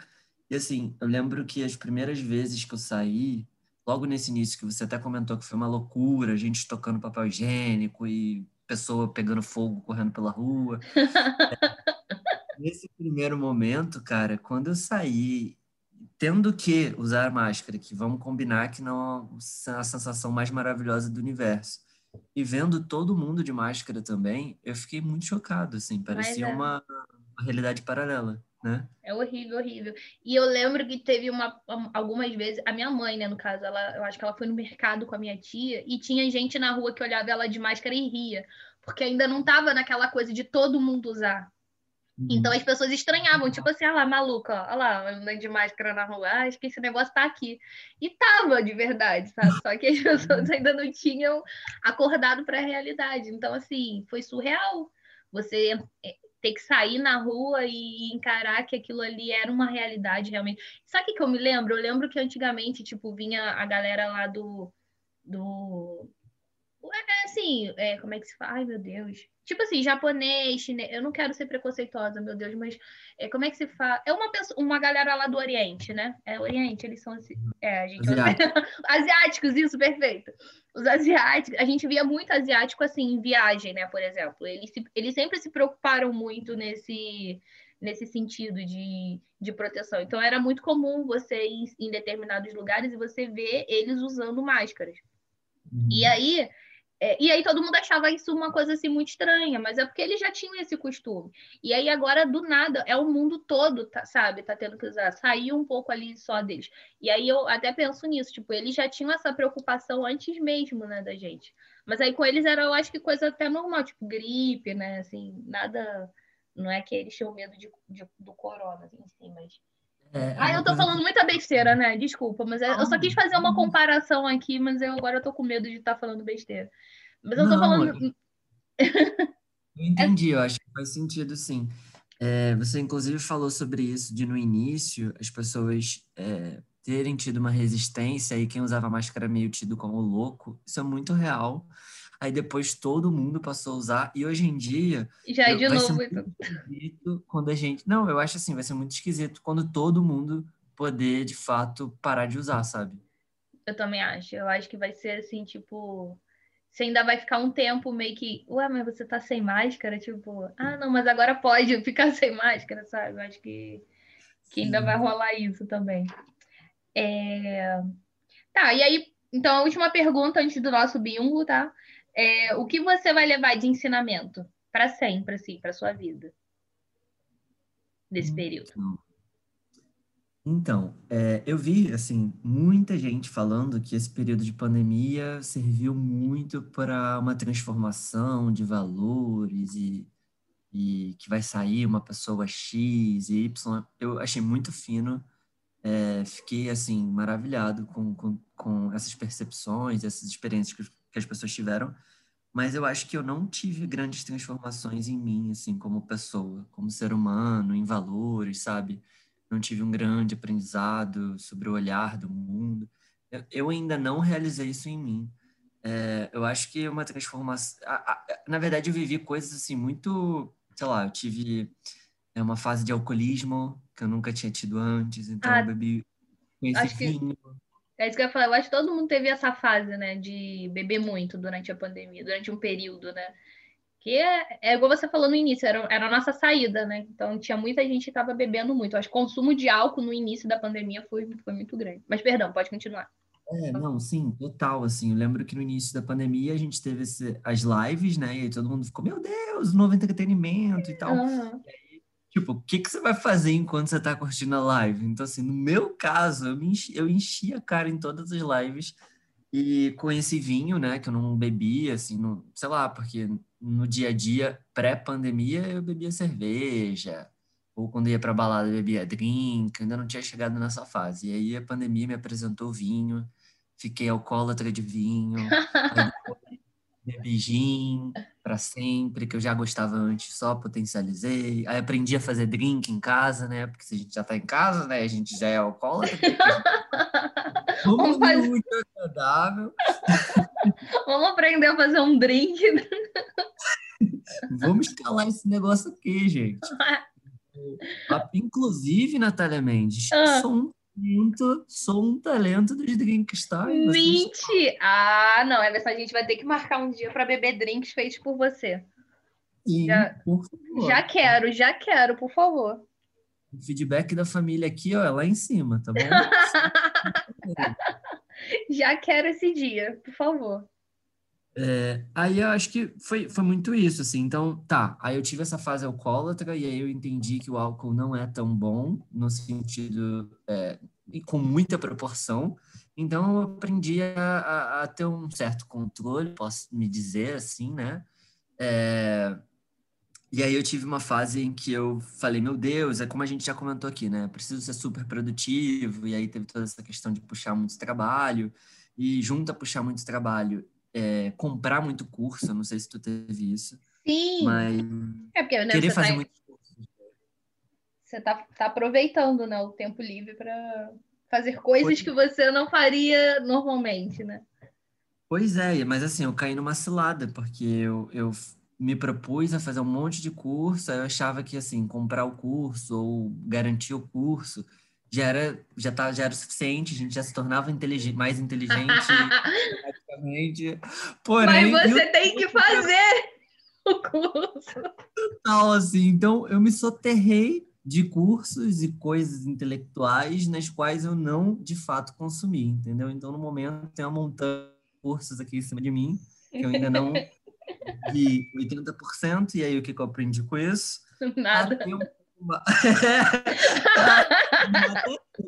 e assim, eu lembro que as primeiras vezes que eu saí, logo nesse início que você até comentou que foi uma loucura, a gente tocando papel higiênico e pessoa pegando fogo correndo pela rua. nesse primeiro momento, cara, quando eu saí tendo que usar máscara, que vamos combinar que não é a sensação mais maravilhosa do universo. E vendo todo mundo de máscara também, eu fiquei muito chocado, assim, parecia é. uma, uma, realidade paralela, né? É horrível, horrível. E eu lembro que teve uma, algumas vezes, a minha mãe, né, no caso, ela, eu acho que ela foi no mercado com a minha tia, e tinha gente na rua que olhava ela de máscara e ria, porque ainda não tava naquela coisa de todo mundo usar. Então uhum. as pessoas estranhavam, tipo assim, ah lá, maluca, ó, lá, andando de máscara na rua, ah, acho que esse negócio tá aqui. E tava de verdade, sabe? Só que as pessoas ainda não tinham acordado para a realidade. Então, assim, foi surreal você é, ter que sair na rua e encarar que aquilo ali era uma realidade realmente. Sabe o que eu me lembro? Eu lembro que antigamente, tipo, vinha a galera lá do. do... É, assim, é, como é que se fala? Ai, meu Deus Tipo assim, japonês, chinês, eu não quero ser preconceituosa, meu Deus, mas é, como é que se fala? É uma pessoa, uma galera lá do Oriente, né? É Oriente, eles são. É, a gente. Asiáticos. asiáticos, isso, perfeito. Os asiáticos, a gente via muito asiático assim em viagem, né? Por exemplo. Eles, se, eles sempre se preocuparam muito nesse, nesse sentido de, de proteção. Então era muito comum você ir em determinados lugares e você ver eles usando máscaras. Uhum. E aí é, e aí todo mundo achava isso uma coisa assim muito estranha, mas é porque eles já tinham esse costume. E aí agora do nada é o mundo todo, tá, sabe, tá tendo que usar, saiu um pouco ali só deles. E aí eu até penso nisso, tipo, eles já tinham essa preocupação antes mesmo, né, da gente. Mas aí com eles era, eu acho que coisa até normal, tipo gripe, né, assim, nada, não é que eles tinham medo de, de do corona, assim, sim, mas é, ah, eu tô falando muita besteira, né? Desculpa, mas é, eu só quis fazer uma comparação aqui, mas eu agora eu tô com medo de estar tá falando besteira. Mas eu Não, tô falando. Eu entendi, eu acho que faz sentido, sim. É, você, inclusive, falou sobre isso de no início as pessoas é, terem tido uma resistência e quem usava máscara meio tido como louco. Isso é muito real. Aí depois todo mundo passou a usar e hoje em dia já é de novo então. quando a gente não eu acho assim vai ser muito esquisito quando todo mundo poder de fato parar de usar sabe? Eu também acho eu acho que vai ser assim tipo você ainda vai ficar um tempo meio que ué mas você tá sem máscara? Tipo ah não mas agora pode ficar sem máscara sabe? Eu acho que que ainda vai rolar isso também. É... tá e aí então a última pergunta antes do nosso bingo tá é, o que você vai levar de ensinamento para sempre, assim, para sua vida? Nesse período. Então, é, eu vi, assim, muita gente falando que esse período de pandemia serviu muito para uma transformação de valores e, e que vai sair uma pessoa X e Y. Eu achei muito fino, é, fiquei, assim, maravilhado com, com, com essas percepções, essas experiências que que as pessoas tiveram, mas eu acho que eu não tive grandes transformações em mim, assim, como pessoa, como ser humano, em valores, sabe? Não tive um grande aprendizado sobre o olhar do mundo. Eu, ainda não realizei isso em mim. É, eu acho que uma transformação. Na verdade, eu vivi coisas assim muito. Sei lá, eu tive é, uma fase de alcoolismo que eu nunca tinha tido antes, então ah, eu bebi conheci vinho. Que é isso que eu ia falar. Eu acho que todo mundo teve essa fase, né? De beber muito durante a pandemia, durante um período, né? Que é, é igual você falou no início, era, era a nossa saída, né? Então tinha muita gente que estava bebendo muito. Eu acho que o consumo de álcool no início da pandemia foi, foi muito grande. Mas perdão, pode continuar. É, não, sim, total, assim, eu lembro que no início da pandemia a gente teve esse, as lives, né, e aí todo mundo ficou, meu Deus, novo entretenimento e tal, uhum. e Tipo, o que, que você vai fazer enquanto você tá curtindo a live? Então, assim, no meu caso, eu, me enchi, eu enchi a cara em todas as lives E com esse vinho, né, que eu não bebia, assim, no, sei lá, porque no dia a dia, pré-pandemia, eu bebia cerveja, ou quando ia para balada, bebia drink, ainda não tinha chegado nessa fase. E aí a pandemia me apresentou vinho, fiquei alcoólatra de vinho, bebi gin para sempre, que eu já gostava antes, só potencializei. Aí aprendi a fazer drink em casa, né? Porque se a gente já está em casa, né? A gente já é alcoólatra. Vamos fazer... muito agradável. Vamos aprender a fazer um drink. Vamos escalar esse negócio aqui, gente. Inclusive, Natália Mendes, ah. sou um talento, sou um talento dos drinks, tá? Mentira! Ah, não, a gente vai ter que marcar um dia para beber drinks feitos por você. Sim, já, por favor. Já quero, já quero, por favor. O feedback da família aqui, ó, é lá em cima, tá bom? Já quero esse dia, por favor. É, aí eu acho que foi, foi muito isso, assim. Então, tá. Aí eu tive essa fase alcoólatra e aí eu entendi que o álcool não é tão bom, no sentido. É, com muita proporção. Então, eu aprendi a, a, a, ter um certo controle, posso me dizer assim, né? É, e aí eu tive uma fase em que eu falei, meu Deus, é como a gente já comentou aqui, né? Preciso ser super produtivo, e aí teve toda essa questão de puxar muito trabalho, e junto a puxar muito trabalho, é, comprar muito curso, não sei se tu teve isso. Sim. Mas é porque, né, querer fazer tá, muito curso. Você tá, tá aproveitando, né, o tempo livre para fazer coisas que você não faria normalmente, né? Pois é, mas assim, eu caí numa cilada, porque eu, eu me propus a fazer um monte de curso, eu achava que assim, comprar o curso ou garantir o curso já era já tá já era o suficiente, a gente já se tornava inteligente, mais inteligente Porém, Mas você tem que fazer o curso. Tal assim, então eu me soterrei de cursos e coisas intelectuais nas quais eu não de fato consumi, entendeu? Então no momento tem uma montanha de cursos aqui em cima de mim que eu ainda não de 80%, e aí o que, que eu aprendi com isso? Nada. Uma...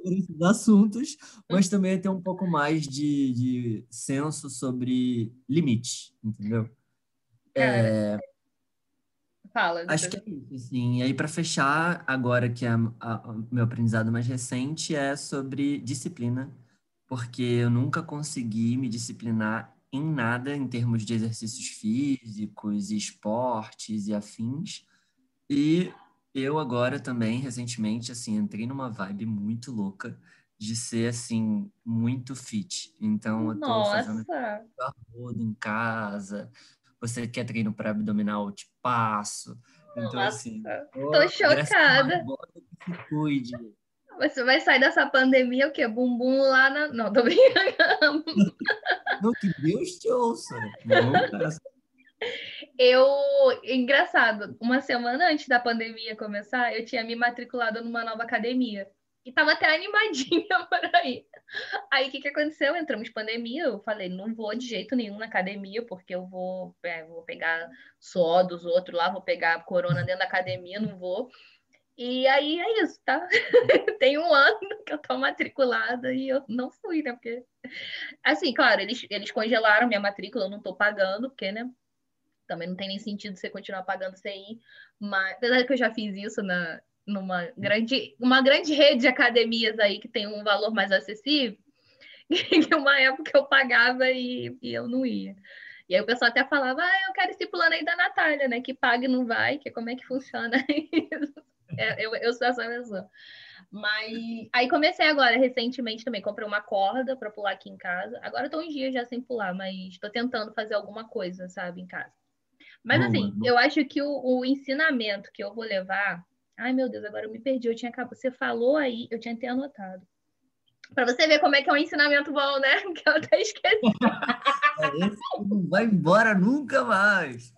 esses assuntos, mas também ter um pouco mais de, de senso sobre limite, entendeu? É... Fala. Acho que é isso, assim. E aí, para fechar, agora que é o meu aprendizado mais recente é sobre disciplina, porque eu nunca consegui me disciplinar em nada em termos de exercícios físicos, esportes e afins. E eu agora também, recentemente, assim, entrei numa vibe muito louca de ser, assim, muito fit. Então, eu tô Nossa. fazendo rodo em casa. Você quer treino para abdominal, eu te passo. Então, Nossa. assim... Tô chocada. Que se cuide. Você vai sair dessa pandemia o quê? Bumbum lá na... Não, tô brincando. Não, que Deus te ouça. Não, eu, engraçado, uma semana antes da pandemia começar, eu tinha me matriculado numa nova academia. E tava até animadinha por aí. Aí o que, que aconteceu? Entramos pandemia, eu falei, não vou de jeito nenhum na academia, porque eu vou, é, vou pegar suor dos outros lá, vou pegar corona dentro da academia, não vou. E aí é isso, tá? Tem um ano que eu tô matriculada e eu não fui, né? Porque, assim, claro, eles, eles congelaram minha matrícula, eu não tô pagando, porque, né? Também não tem nem sentido você continuar pagando ir. Mas, apesar que eu já fiz isso na, numa grande, uma grande rede de academias aí que tem um valor mais acessível, que uma época eu pagava e, e eu não ia. E aí o pessoal até falava, ah, eu quero esse plano aí da Natália, né? Que paga e não vai, que como é que funciona isso? É, eu, eu sou essa pessoa. Mas aí comecei agora, recentemente também, comprei uma corda para pular aqui em casa. Agora estou uns dias já sem pular, mas estou tentando fazer alguma coisa, sabe, em casa. Mas assim, eu acho que o, o, ensinamento que eu vou levar. Ai, meu Deus, agora eu me perdi. Eu tinha Você falou aí, eu tinha até anotado. Para você ver como é que é um ensinamento bom, né? Que eu até esqueci. Esse não vai embora nunca mais.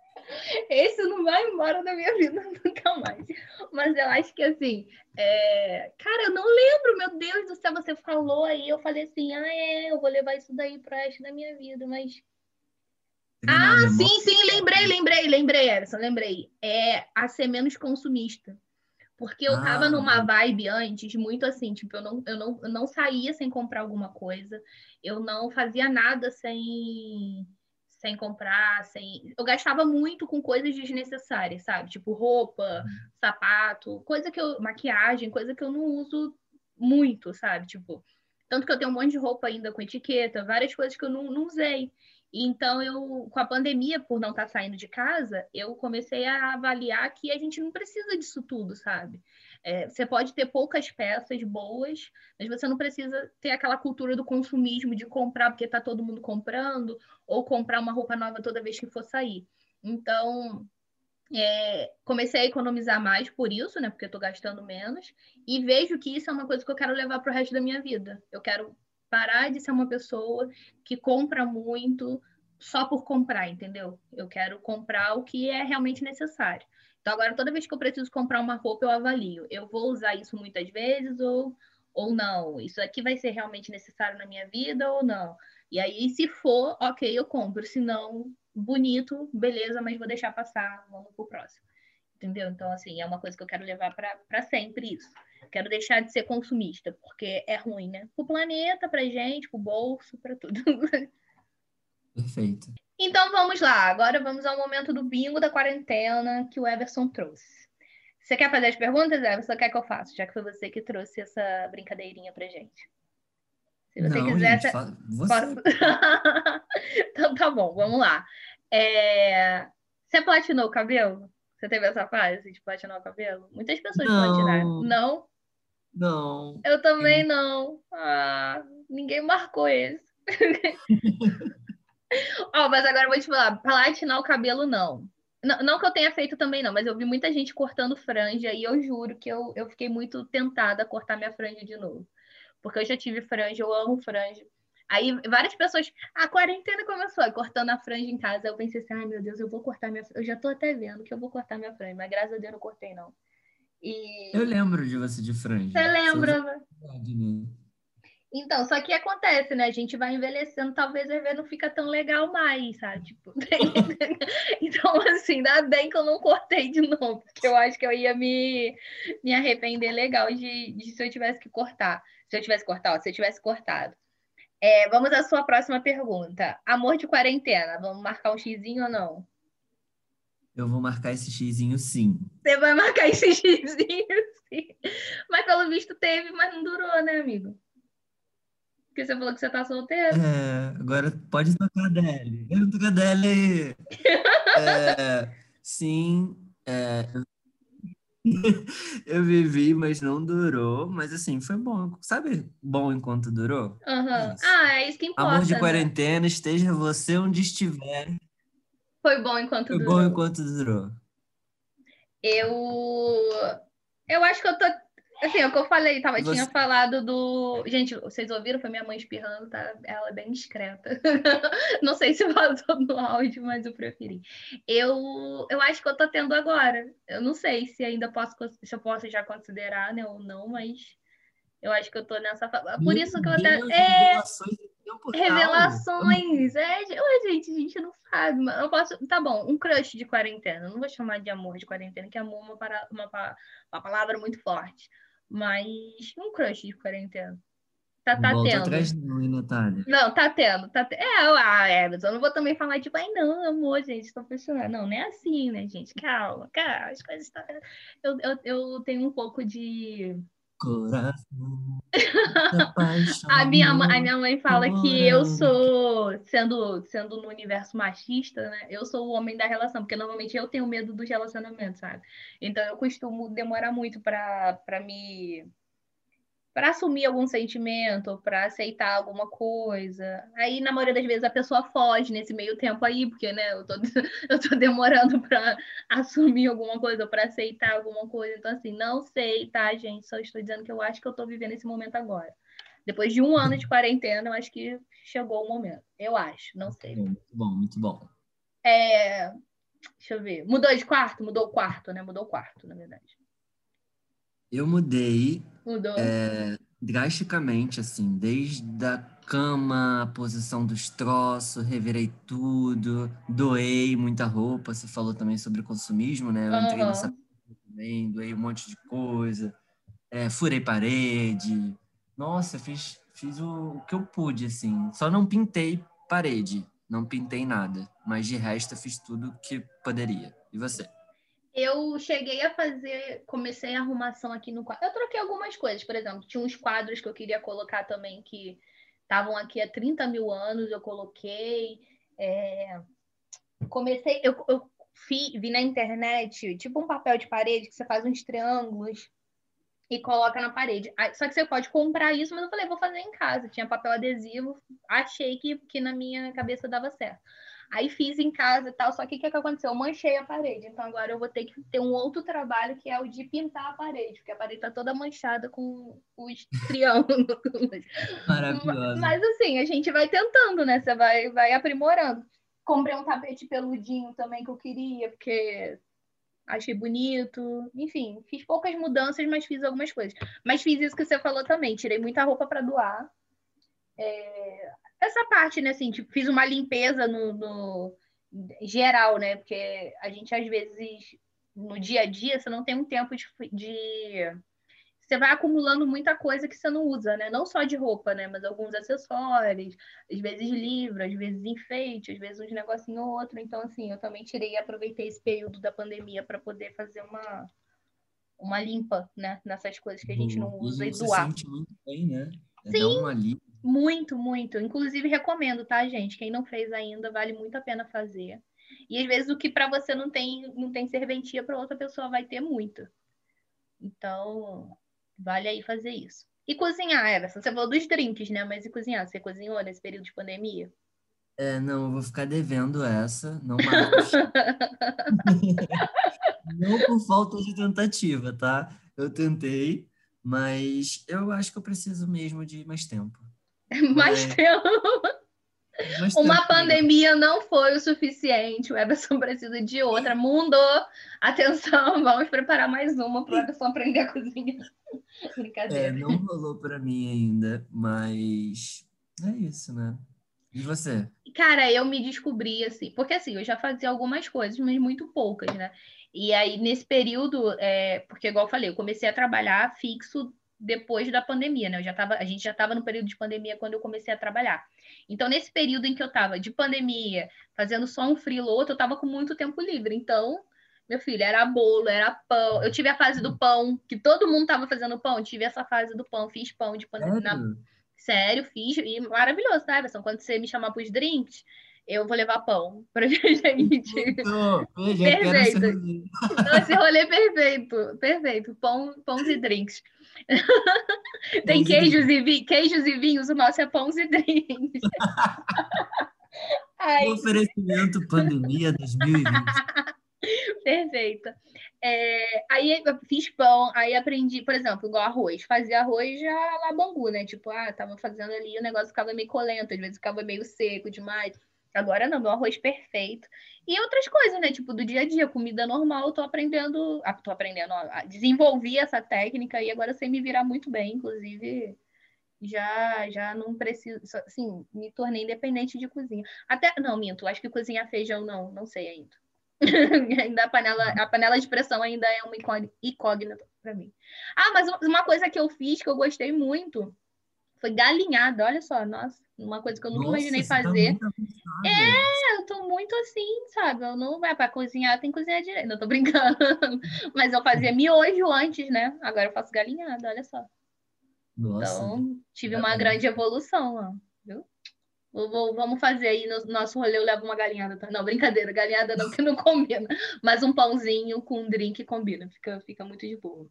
Esse não vai embora da minha vida nunca mais. Mas eu acho que assim, é... cara, eu não lembro, meu Deus do céu, você falou aí, eu falei assim, ah, é, eu vou levar isso daí pro resto da minha vida, mas. Ah, sim, sim, lembrei, lembrei, lembrei, Erison, lembrei. É a ser menos consumista. Porque eu tava Ah, numa vibe antes, muito assim, tipo, eu não, eu não, eu não saía muito assim, tipo, eu não, eu não, eu não saía sem comprar alguma coisa, eu não fazia nada sem, sem comprar, sem. Eu gastava muito com coisas desnecessárias, sabe? Tipo roupa, sapato, coisa que eu. maquiagem, coisa que eu não uso muito, sabe? Tipo. Tanto que eu tenho um monte de roupa ainda com etiqueta, várias coisas que eu não, não usei. Então, eu, com a pandemia, por não estar saindo de casa, eu comecei a avaliar que a gente não precisa disso tudo, sabe? É, você pode ter poucas peças boas, mas você não precisa ter aquela cultura do consumismo de comprar porque está todo mundo comprando, ou comprar uma roupa nova toda vez que for sair. Então, é, comecei a economizar mais por isso, né? Porque estou gastando menos, e vejo que isso é uma coisa que eu quero levar para o resto da minha vida. Eu quero parar de ser uma pessoa que compra muito só por comprar, entendeu? Eu quero comprar o que é realmente necessário. Então, agora, toda vez que eu preciso comprar uma roupa, eu avalio. Eu vou usar isso muitas vezes ou, ou não? Isso aqui vai ser realmente necessário na minha vida ou não? E aí, se for, ok, eu compro. Se não, bonito, beleza, mas vou deixar passar, vamos pro próximo. Entendeu? Então, assim, é uma coisa que eu quero levar para sempre isso. Quero deixar de ser consumista, porque é ruim, né? Pro planeta, pra gente, pro bolso, para tudo. Perfeito. Então vamos lá, agora vamos ao momento do bingo da quarentena que o Everson trouxe. Você quer fazer as perguntas, Everson? Quer que eu faça? Já que foi você que trouxe essa brincadeirinha pra gente. Se você Não, quiser. Gente, você... então tá bom, vamos lá. É... Você platinou o cabelo? Você teve essa fase de platinar o cabelo? Muitas pessoas Não. platinaram. Não? Não. Eu também não. Ah, ninguém marcou esse. Ó, oh, mas agora eu vou te falar, platinar o cabelo não. não. Não que eu tenha feito também, não, mas eu vi muita gente cortando franja e eu juro que eu, eu fiquei muito tentada a cortar minha franja de novo. Porque eu já tive franja, eu amo franja. Aí várias pessoas, a quarentena começou, aí, cortando a franja em casa. Eu pensei assim, ai meu Deus, eu vou cortar minha Eu já tô até vendo que eu vou cortar minha franja, mas graças a Deus eu não cortei, não. E... Eu lembro de você de franja. Você lembra? Então, só que acontece, né? A gente vai envelhecendo, talvez a ver não fica tão legal mais, sabe? Tipo, então, assim, ainda bem que eu não cortei de novo, porque eu acho que eu ia me, me arrepender legal de, de se eu tivesse que cortar. Se eu tivesse cortado, se eu tivesse cortado. É, vamos à sua próxima pergunta. Amor de quarentena, vamos marcar um xizinho ou não? Eu vou marcar esse xizinho sim. Você vai marcar esse xizinho sim. Mas pelo visto teve, mas não durou, né, amigo? Porque você falou que você tá solteiro. É, agora pode tocar a Deli. Eu tocar a Deli. é, sim, é, eu vivi, mas não durou. Mas assim, foi bom. Sabe bom enquanto durou? Uhum. Ah, é isso que importa. Amor de né? quarentena, esteja você onde estiver. Foi bom enquanto foi durou. Foi bom enquanto durou. Eu. Eu acho que eu tô Assim, é o que eu falei, tava, Você... tinha falado do. Gente, vocês ouviram? Foi minha mãe espirrando, tá? Ela é bem discreta. Não sei se vazou no áudio, mas eu preferi. Eu, eu acho que eu tô tendo agora. Eu não sei se ainda posso, se eu posso já considerar, né, ou não, mas eu acho que eu tô nessa. Por isso que eu até. É... Revelações! É, Oi, gente, a gente não sabe. Eu posso. Tá bom, um crush de quarentena. Não vou chamar de amor de quarentena, que amor é uma, para... uma, uma palavra muito forte. Mas um crush de quarentena. Tá, tá Volta tendo. atrás não, hein, Natália? Não, tá tendo. Tá te... É, ah, é, mas eu não vou também falar, tipo, ai, não, amor, gente, tô apaixonada. Não, não é assim, né, gente? Calma, calma, as coisas estão. Eu, eu, eu tenho um pouco de Coração. a, minha, a minha mãe fala que eu sou, sendo, sendo no universo machista, né? Eu sou o homem da relação, porque normalmente eu tenho medo dos relacionamentos, sabe? Então eu costumo demorar muito para me para assumir algum sentimento, para aceitar alguma coisa. Aí, na maioria das vezes, a pessoa foge nesse meio tempo aí, porque, né, eu tô, eu tô demorando para assumir alguma coisa, para aceitar alguma coisa. Então, assim, não sei, tá, gente? Só estou dizendo que eu acho que eu tô vivendo esse momento agora. Depois de um ano de quarentena, eu acho que chegou o momento. Eu acho, não sei. Muito bom, muito bom. É... Deixa eu ver. Mudou de quarto? Mudou o quarto, né? Mudou o quarto, na verdade. Eu mudei Mudou. É, drasticamente, assim, desde a cama, a posição dos troços, revirei tudo, doei muita roupa. Você falou também sobre consumismo, né? Eu entrei nessa também, doei um monte de coisa, é, furei parede. Nossa, fiz, fiz o, o que eu pude, assim. Só não pintei parede, não pintei nada, mas de resto fiz tudo que poderia. E você? Eu cheguei a fazer, comecei a arrumação aqui no quadro. Eu troquei algumas coisas, por exemplo, tinha uns quadros que eu queria colocar também que estavam aqui há 30 mil anos, eu coloquei. É... Comecei, eu, eu vi, vi na internet, tipo um papel de parede que você faz uns triângulos e coloca na parede. Só que você pode comprar isso, mas eu falei, vou fazer em casa. Tinha papel adesivo, achei que, que na minha cabeça dava certo. Aí fiz em casa e tal, só que o que, que aconteceu? Eu manchei a parede, então agora eu vou ter que ter um outro trabalho que é o de pintar a parede, porque a parede tá toda manchada com os triângulos. Maravilhoso. Mas assim, a gente vai tentando, né? Você vai, vai aprimorando. Comprei um tapete peludinho também que eu queria, porque achei bonito. Enfim, fiz poucas mudanças, mas fiz algumas coisas. Mas fiz isso que você falou também, tirei muita roupa para doar. É, essa parte, né, assim, tipo, fiz uma limpeza no, no, geral, né? Porque a gente, às vezes, no dia a dia, você não tem um tempo de, de... Você vai acumulando muita coisa que você não usa, né? Não só de roupa, né? Mas alguns acessórios, às vezes livro, às vezes enfeite, às vezes uns negocinho ou outro. Então, assim, eu também tirei e aproveitei esse período da pandemia para poder fazer uma, uma limpa, né? Nessas coisas que a gente não usa e, e doar. Se sente muito bem, né? É Sim. uma limpa muito, muito. Inclusive, recomendo, tá, gente? Quem não fez ainda, vale muito a pena fazer. E às vezes o que para você não tem, não tem serventia, para outra pessoa vai ter muito. Então, vale aí fazer isso. E cozinhar, Everson? Você falou dos drinks, né? Mas e cozinhar? Você cozinhou nesse período de pandemia? É, não, eu vou ficar devendo essa, não mais. não por falta de tentativa, tá? Eu tentei, mas eu acho que eu preciso mesmo de mais tempo. Mais é. tempo. Uma pandemia não foi o suficiente. O Everson precisa de outra. Mundo, atenção, vamos preparar mais uma para o Everson aprender a cozinhar. Brincadeira. É, não rolou para mim ainda, mas é isso, né? E você? Cara, eu me descobri assim, porque assim, eu já fazia algumas coisas, mas muito poucas, né? E aí, nesse período, é, porque igual eu falei, eu comecei a trabalhar fixo depois da pandemia, né? Eu já tava, a gente já estava no período de pandemia quando eu comecei a trabalhar. Então, nesse período em que eu estava de pandemia, fazendo só um free outro, eu estava com muito tempo livre. Então, meu filho, era bolo, era pão. Eu tive a fase do pão, que todo mundo estava fazendo pão. Tive essa fase do pão, fiz pão de pandemia. Sério? Sério, fiz. E maravilhoso, tá, Everson? Quando você me chamar para os drinks, eu vou levar pão pra gente. perfeito. esse rolê é perfeito. Perfeito. Pão, pães e drinks. Tem queijos e, vi... queijos e vinhos, o nosso é pães e drinks. Ai. Oferecimento Pandemia 2020. Perfeito. É, aí eu fiz pão, aí aprendi, por exemplo, igual arroz. Fazia arroz já lá bangu, né? Tipo, ah, tava fazendo ali, o negócio ficava meio colento, às vezes ficava meio seco demais. Agora não, meu arroz perfeito. E outras coisas, né? Tipo, do dia a dia, comida normal, eu tô aprendendo. Ah, tô aprendendo, ó, desenvolvi essa técnica e agora sei me virar muito bem, inclusive. Já, já não preciso, assim, me tornei independente de cozinha. Até, não, minto, acho que cozinhar feijão não, não sei ainda. ainda a panela, a panela de pressão ainda é uma incógnita para mim. Ah, mas uma coisa que eu fiz que eu gostei muito foi galinhada, olha só, nossa, uma coisa que eu nunca nossa, imaginei tá fazer. Tá é, eu tô muito assim, sabe? Eu não vai para cozinhar, tem que cozinhar direito. Não tô brincando. Mas eu fazia miojo antes, né? Agora eu faço galinhada, olha só. Nossa, então, tive uma grande evolução, ó, viu? Vou, vamos fazer aí no nosso rolê, eu levo uma galinhada. Não, brincadeira, galinhada não, que não combina. Mas um pãozinho com um drink combina, fica, fica muito de boa.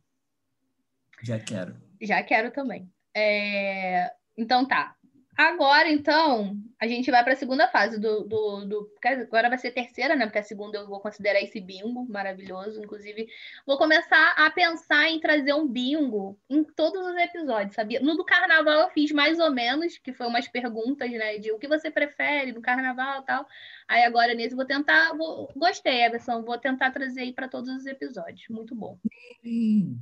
Já quero. Já quero também. É... Então tá. Agora, então, a gente vai para a segunda fase do, do, do, Agora vai ser terceira, né? Porque a segunda eu vou considerar esse bingo maravilhoso. Inclusive, vou começar a pensar em trazer um bingo em todos os episódios, sabia? No do carnaval eu fiz mais ou menos, que foi umas perguntas, né? De o que você prefere no carnaval e tal. Aí agora nesse vou tentar. Vou... Gostei, Everson. Vou tentar trazer aí para todos os episódios. Muito bom.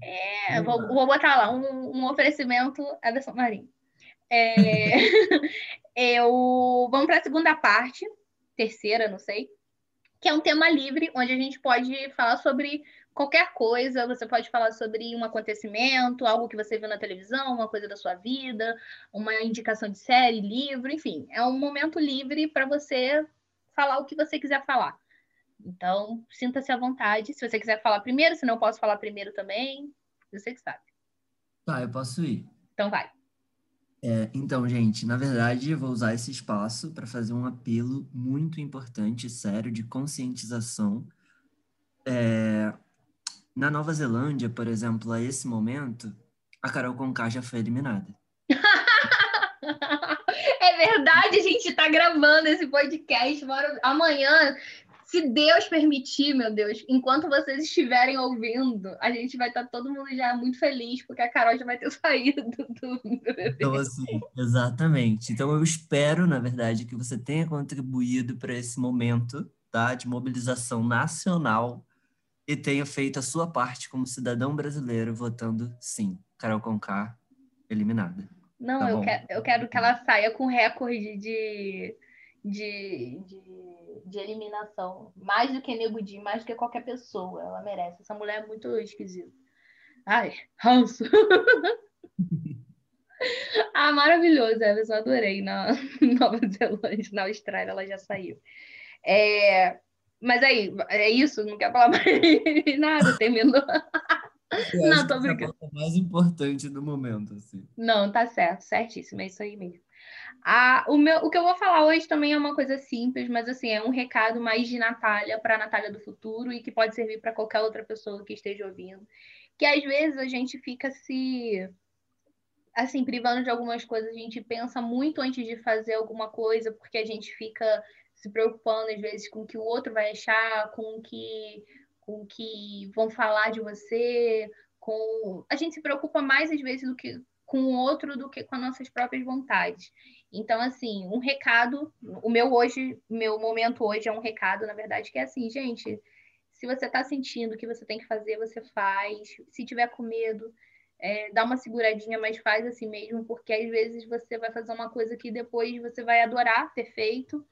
É, vou, vou botar lá um, um oferecimento, Everson Marinho. É... eu... Vamos para a segunda parte, terceira, não sei. que é um tema livre, onde a gente pode falar sobre qualquer coisa. Você pode falar sobre um acontecimento, algo que você viu na televisão, uma coisa da sua vida, uma indicação de série, livro, enfim. É um momento livre para você falar o que você quiser falar. Então, sinta-se à vontade. Se você quiser falar primeiro, se não posso falar primeiro também, você que sabe. Tá, eu posso ir. Então vai. É, então, gente, na verdade, eu vou usar esse espaço para fazer um apelo muito importante sério de conscientização. É, na Nova Zelândia, por exemplo, a esse momento, a Carol Conká já foi eliminada. é verdade, a gente está gravando esse podcast. Amanhã se Deus permitir, meu Deus, enquanto vocês estiverem ouvindo, a gente vai estar tá todo mundo já muito feliz, porque a Carol já vai ter saído do Então, assim, exatamente. Então, eu espero, na verdade, que você tenha contribuído para esse momento tá, de mobilização nacional e tenha feito a sua parte como cidadão brasileiro votando sim. Carol Conká, eliminada. Não, tá eu, quero, eu quero que ela saia com recorde de, de, de de eliminação. Mais do que Nego Di, mais do que qualquer pessoa. Ela merece. Essa mulher é muito esquisita. Ai, ranço. ah, maravilhoso, Everson. Adorei na Nova Zelândia, na Austrália, ela já saiu. É... Mas aí, é isso? Não quer falar mais nada? Terminou. não, tô brincando. É a mais importante do momento, assim. Não, tá certo, certíssimo, é isso aí mesmo. Ah, o, meu, o que eu vou falar hoje também é uma coisa simples, mas assim, é um recado mais de Natália para a Natália do futuro e que pode servir para qualquer outra pessoa que esteja ouvindo. Que às vezes a gente fica se assim, privando de algumas coisas, a gente pensa muito antes de fazer alguma coisa, porque a gente fica se preocupando às vezes com o que o outro vai achar, com o que com o que vão falar de você, com a gente se preocupa mais às vezes do que com o outro do que com as nossas próprias vontades. Então, assim, um recado, o meu hoje, meu momento hoje é um recado, na verdade, que é assim, gente, se você está sentindo que você tem que fazer, você faz. Se tiver com medo, é, dá uma seguradinha, mas faz assim mesmo, porque às vezes você vai fazer uma coisa que depois você vai adorar ter feito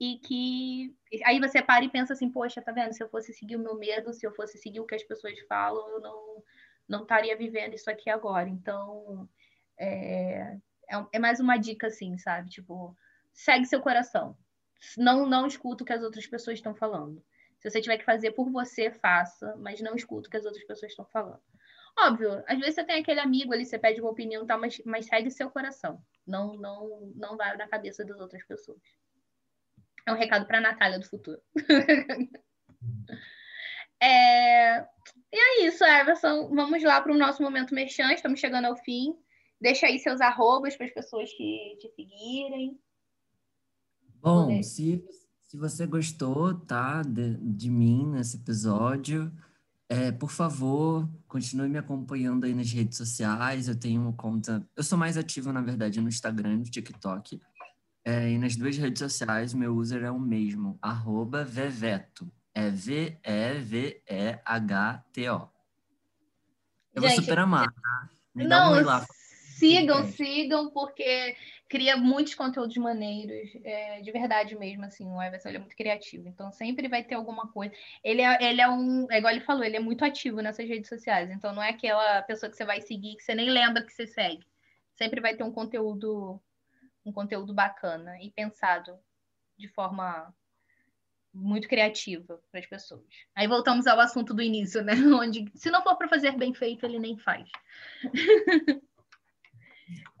e que aí você para e pensa assim, poxa, tá vendo? Se eu fosse seguir o meu medo, se eu fosse seguir o que as pessoas falam, eu não não estaria vivendo isso aqui agora. Então, é, é, é, mais uma dica, assim, sabe? Tipo, segue seu coração. Não, não escuta o que as outras pessoas estão falando. Se você tiver que fazer por você, faça, mas não escuta o que as outras pessoas estão falando. Óbvio, às vezes você tem aquele amigo ali, você pede uma opinião tal, mas, mas segue seu coração. Não, não, não vai na cabeça das outras pessoas. É um recado para a Natália do futuro. é, e é isso, Everson. Vamos lá para o nosso momento merchan. Estamos chegando ao fim. Deixa aí seus arrobas para as pessoas que te seguirem. Bom, se, se você gostou, tá, de, de mim nesse episódio, é, por favor, continue me acompanhando aí nas redes sociais. Eu tenho uma conta. Eu sou mais ativo, na verdade, no Instagram e no TikTok. É, e nas duas redes sociais, meu user é o mesmo, arroba Veveto. É V-E-V-E-H-T-O. Eu Gente, vou super amar, tá? Me não, um lá. Sigam, sigam, porque cria muitos conteúdos maneiros, é, de verdade mesmo, assim, o Everson é muito criativo, então sempre vai ter alguma coisa. Ele é, ele é um, é igual ele falou, ele é muito ativo nessas redes sociais, então não é aquela pessoa que você vai seguir que você nem lembra que você segue. Sempre vai ter um conteúdo, um conteúdo bacana e pensado de forma muito criativa para as pessoas. Aí voltamos ao assunto do início, né? Onde, se não for para fazer bem feito, ele nem faz.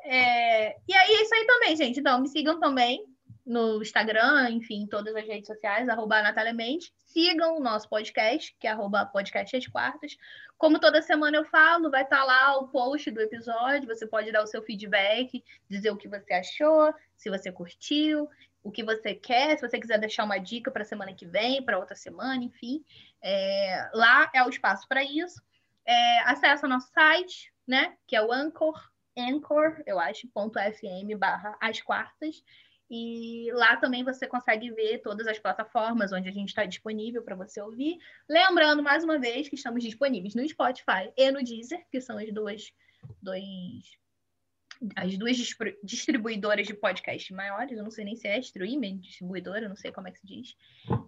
é, e aí é isso aí também, gente. Então, me sigam também no Instagram, enfim, todas as redes sociais, arroba Natália Mendes. Sigam o nosso podcast, que é arroba podcast às quartas. Como toda semana eu falo, vai estar tá lá o post do episódio, você pode dar o seu feedback, dizer o que você achou, se você curtiu o que você quer, se você quiser deixar uma dica para a semana que vem, para outra semana, enfim. É, lá é o espaço para isso. É, acesse o nosso site, né? Que é o Anchor, Anchor, eu acho, ponto .fm barra as quartas. E lá também você consegue ver todas as plataformas onde a gente está disponível para você ouvir. Lembrando, mais uma vez, que estamos disponíveis no Spotify e no Deezer, que são as duas, dois as duas distribuidoras de podcast maiores, eu não sei nem se é streaming, distribuidora, não sei como é que se diz.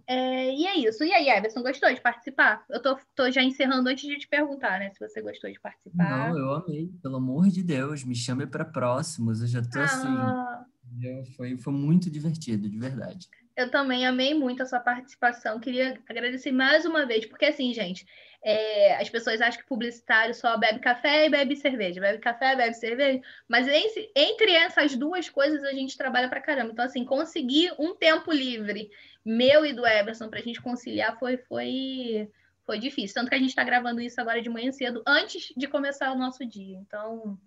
É, e é isso. E aí, Everson, gostou de participar? Eu tô, tô já encerrando antes de te perguntar, né, se você gostou de participar. Não, eu amei, pelo amor de Deus, me chame para próximos, eu já tô assim, ah. assim, foi, foi muito divertido, de verdade. Eu também amei muito a sua participação. Queria agradecer mais uma vez, porque assim, gente, é, as pessoas acham que publicitário só bebe café e bebe cerveja, bebe café, bebe cerveja, mas entre, entre essas duas coisas a gente trabalha pra caramba. Então, assim, conseguir um tempo livre, meu e do Everson, pra gente conciliar foi, foi, foi difícil. Tanto que a gente está gravando isso agora de manhã cedo, antes de começar o nosso dia. Então,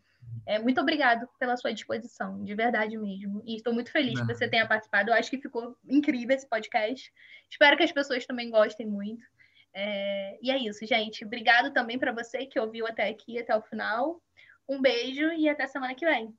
é, muito obrigado pela sua disposição, de verdade mesmo. E estou muito feliz Não. que você tenha participado. Eu acho que ficou incrível esse podcast. Espero que as pessoas também gostem muito. É, e é isso, gente. Obrigado também para você que ouviu até aqui, até o final. Um beijo e até semana que vem.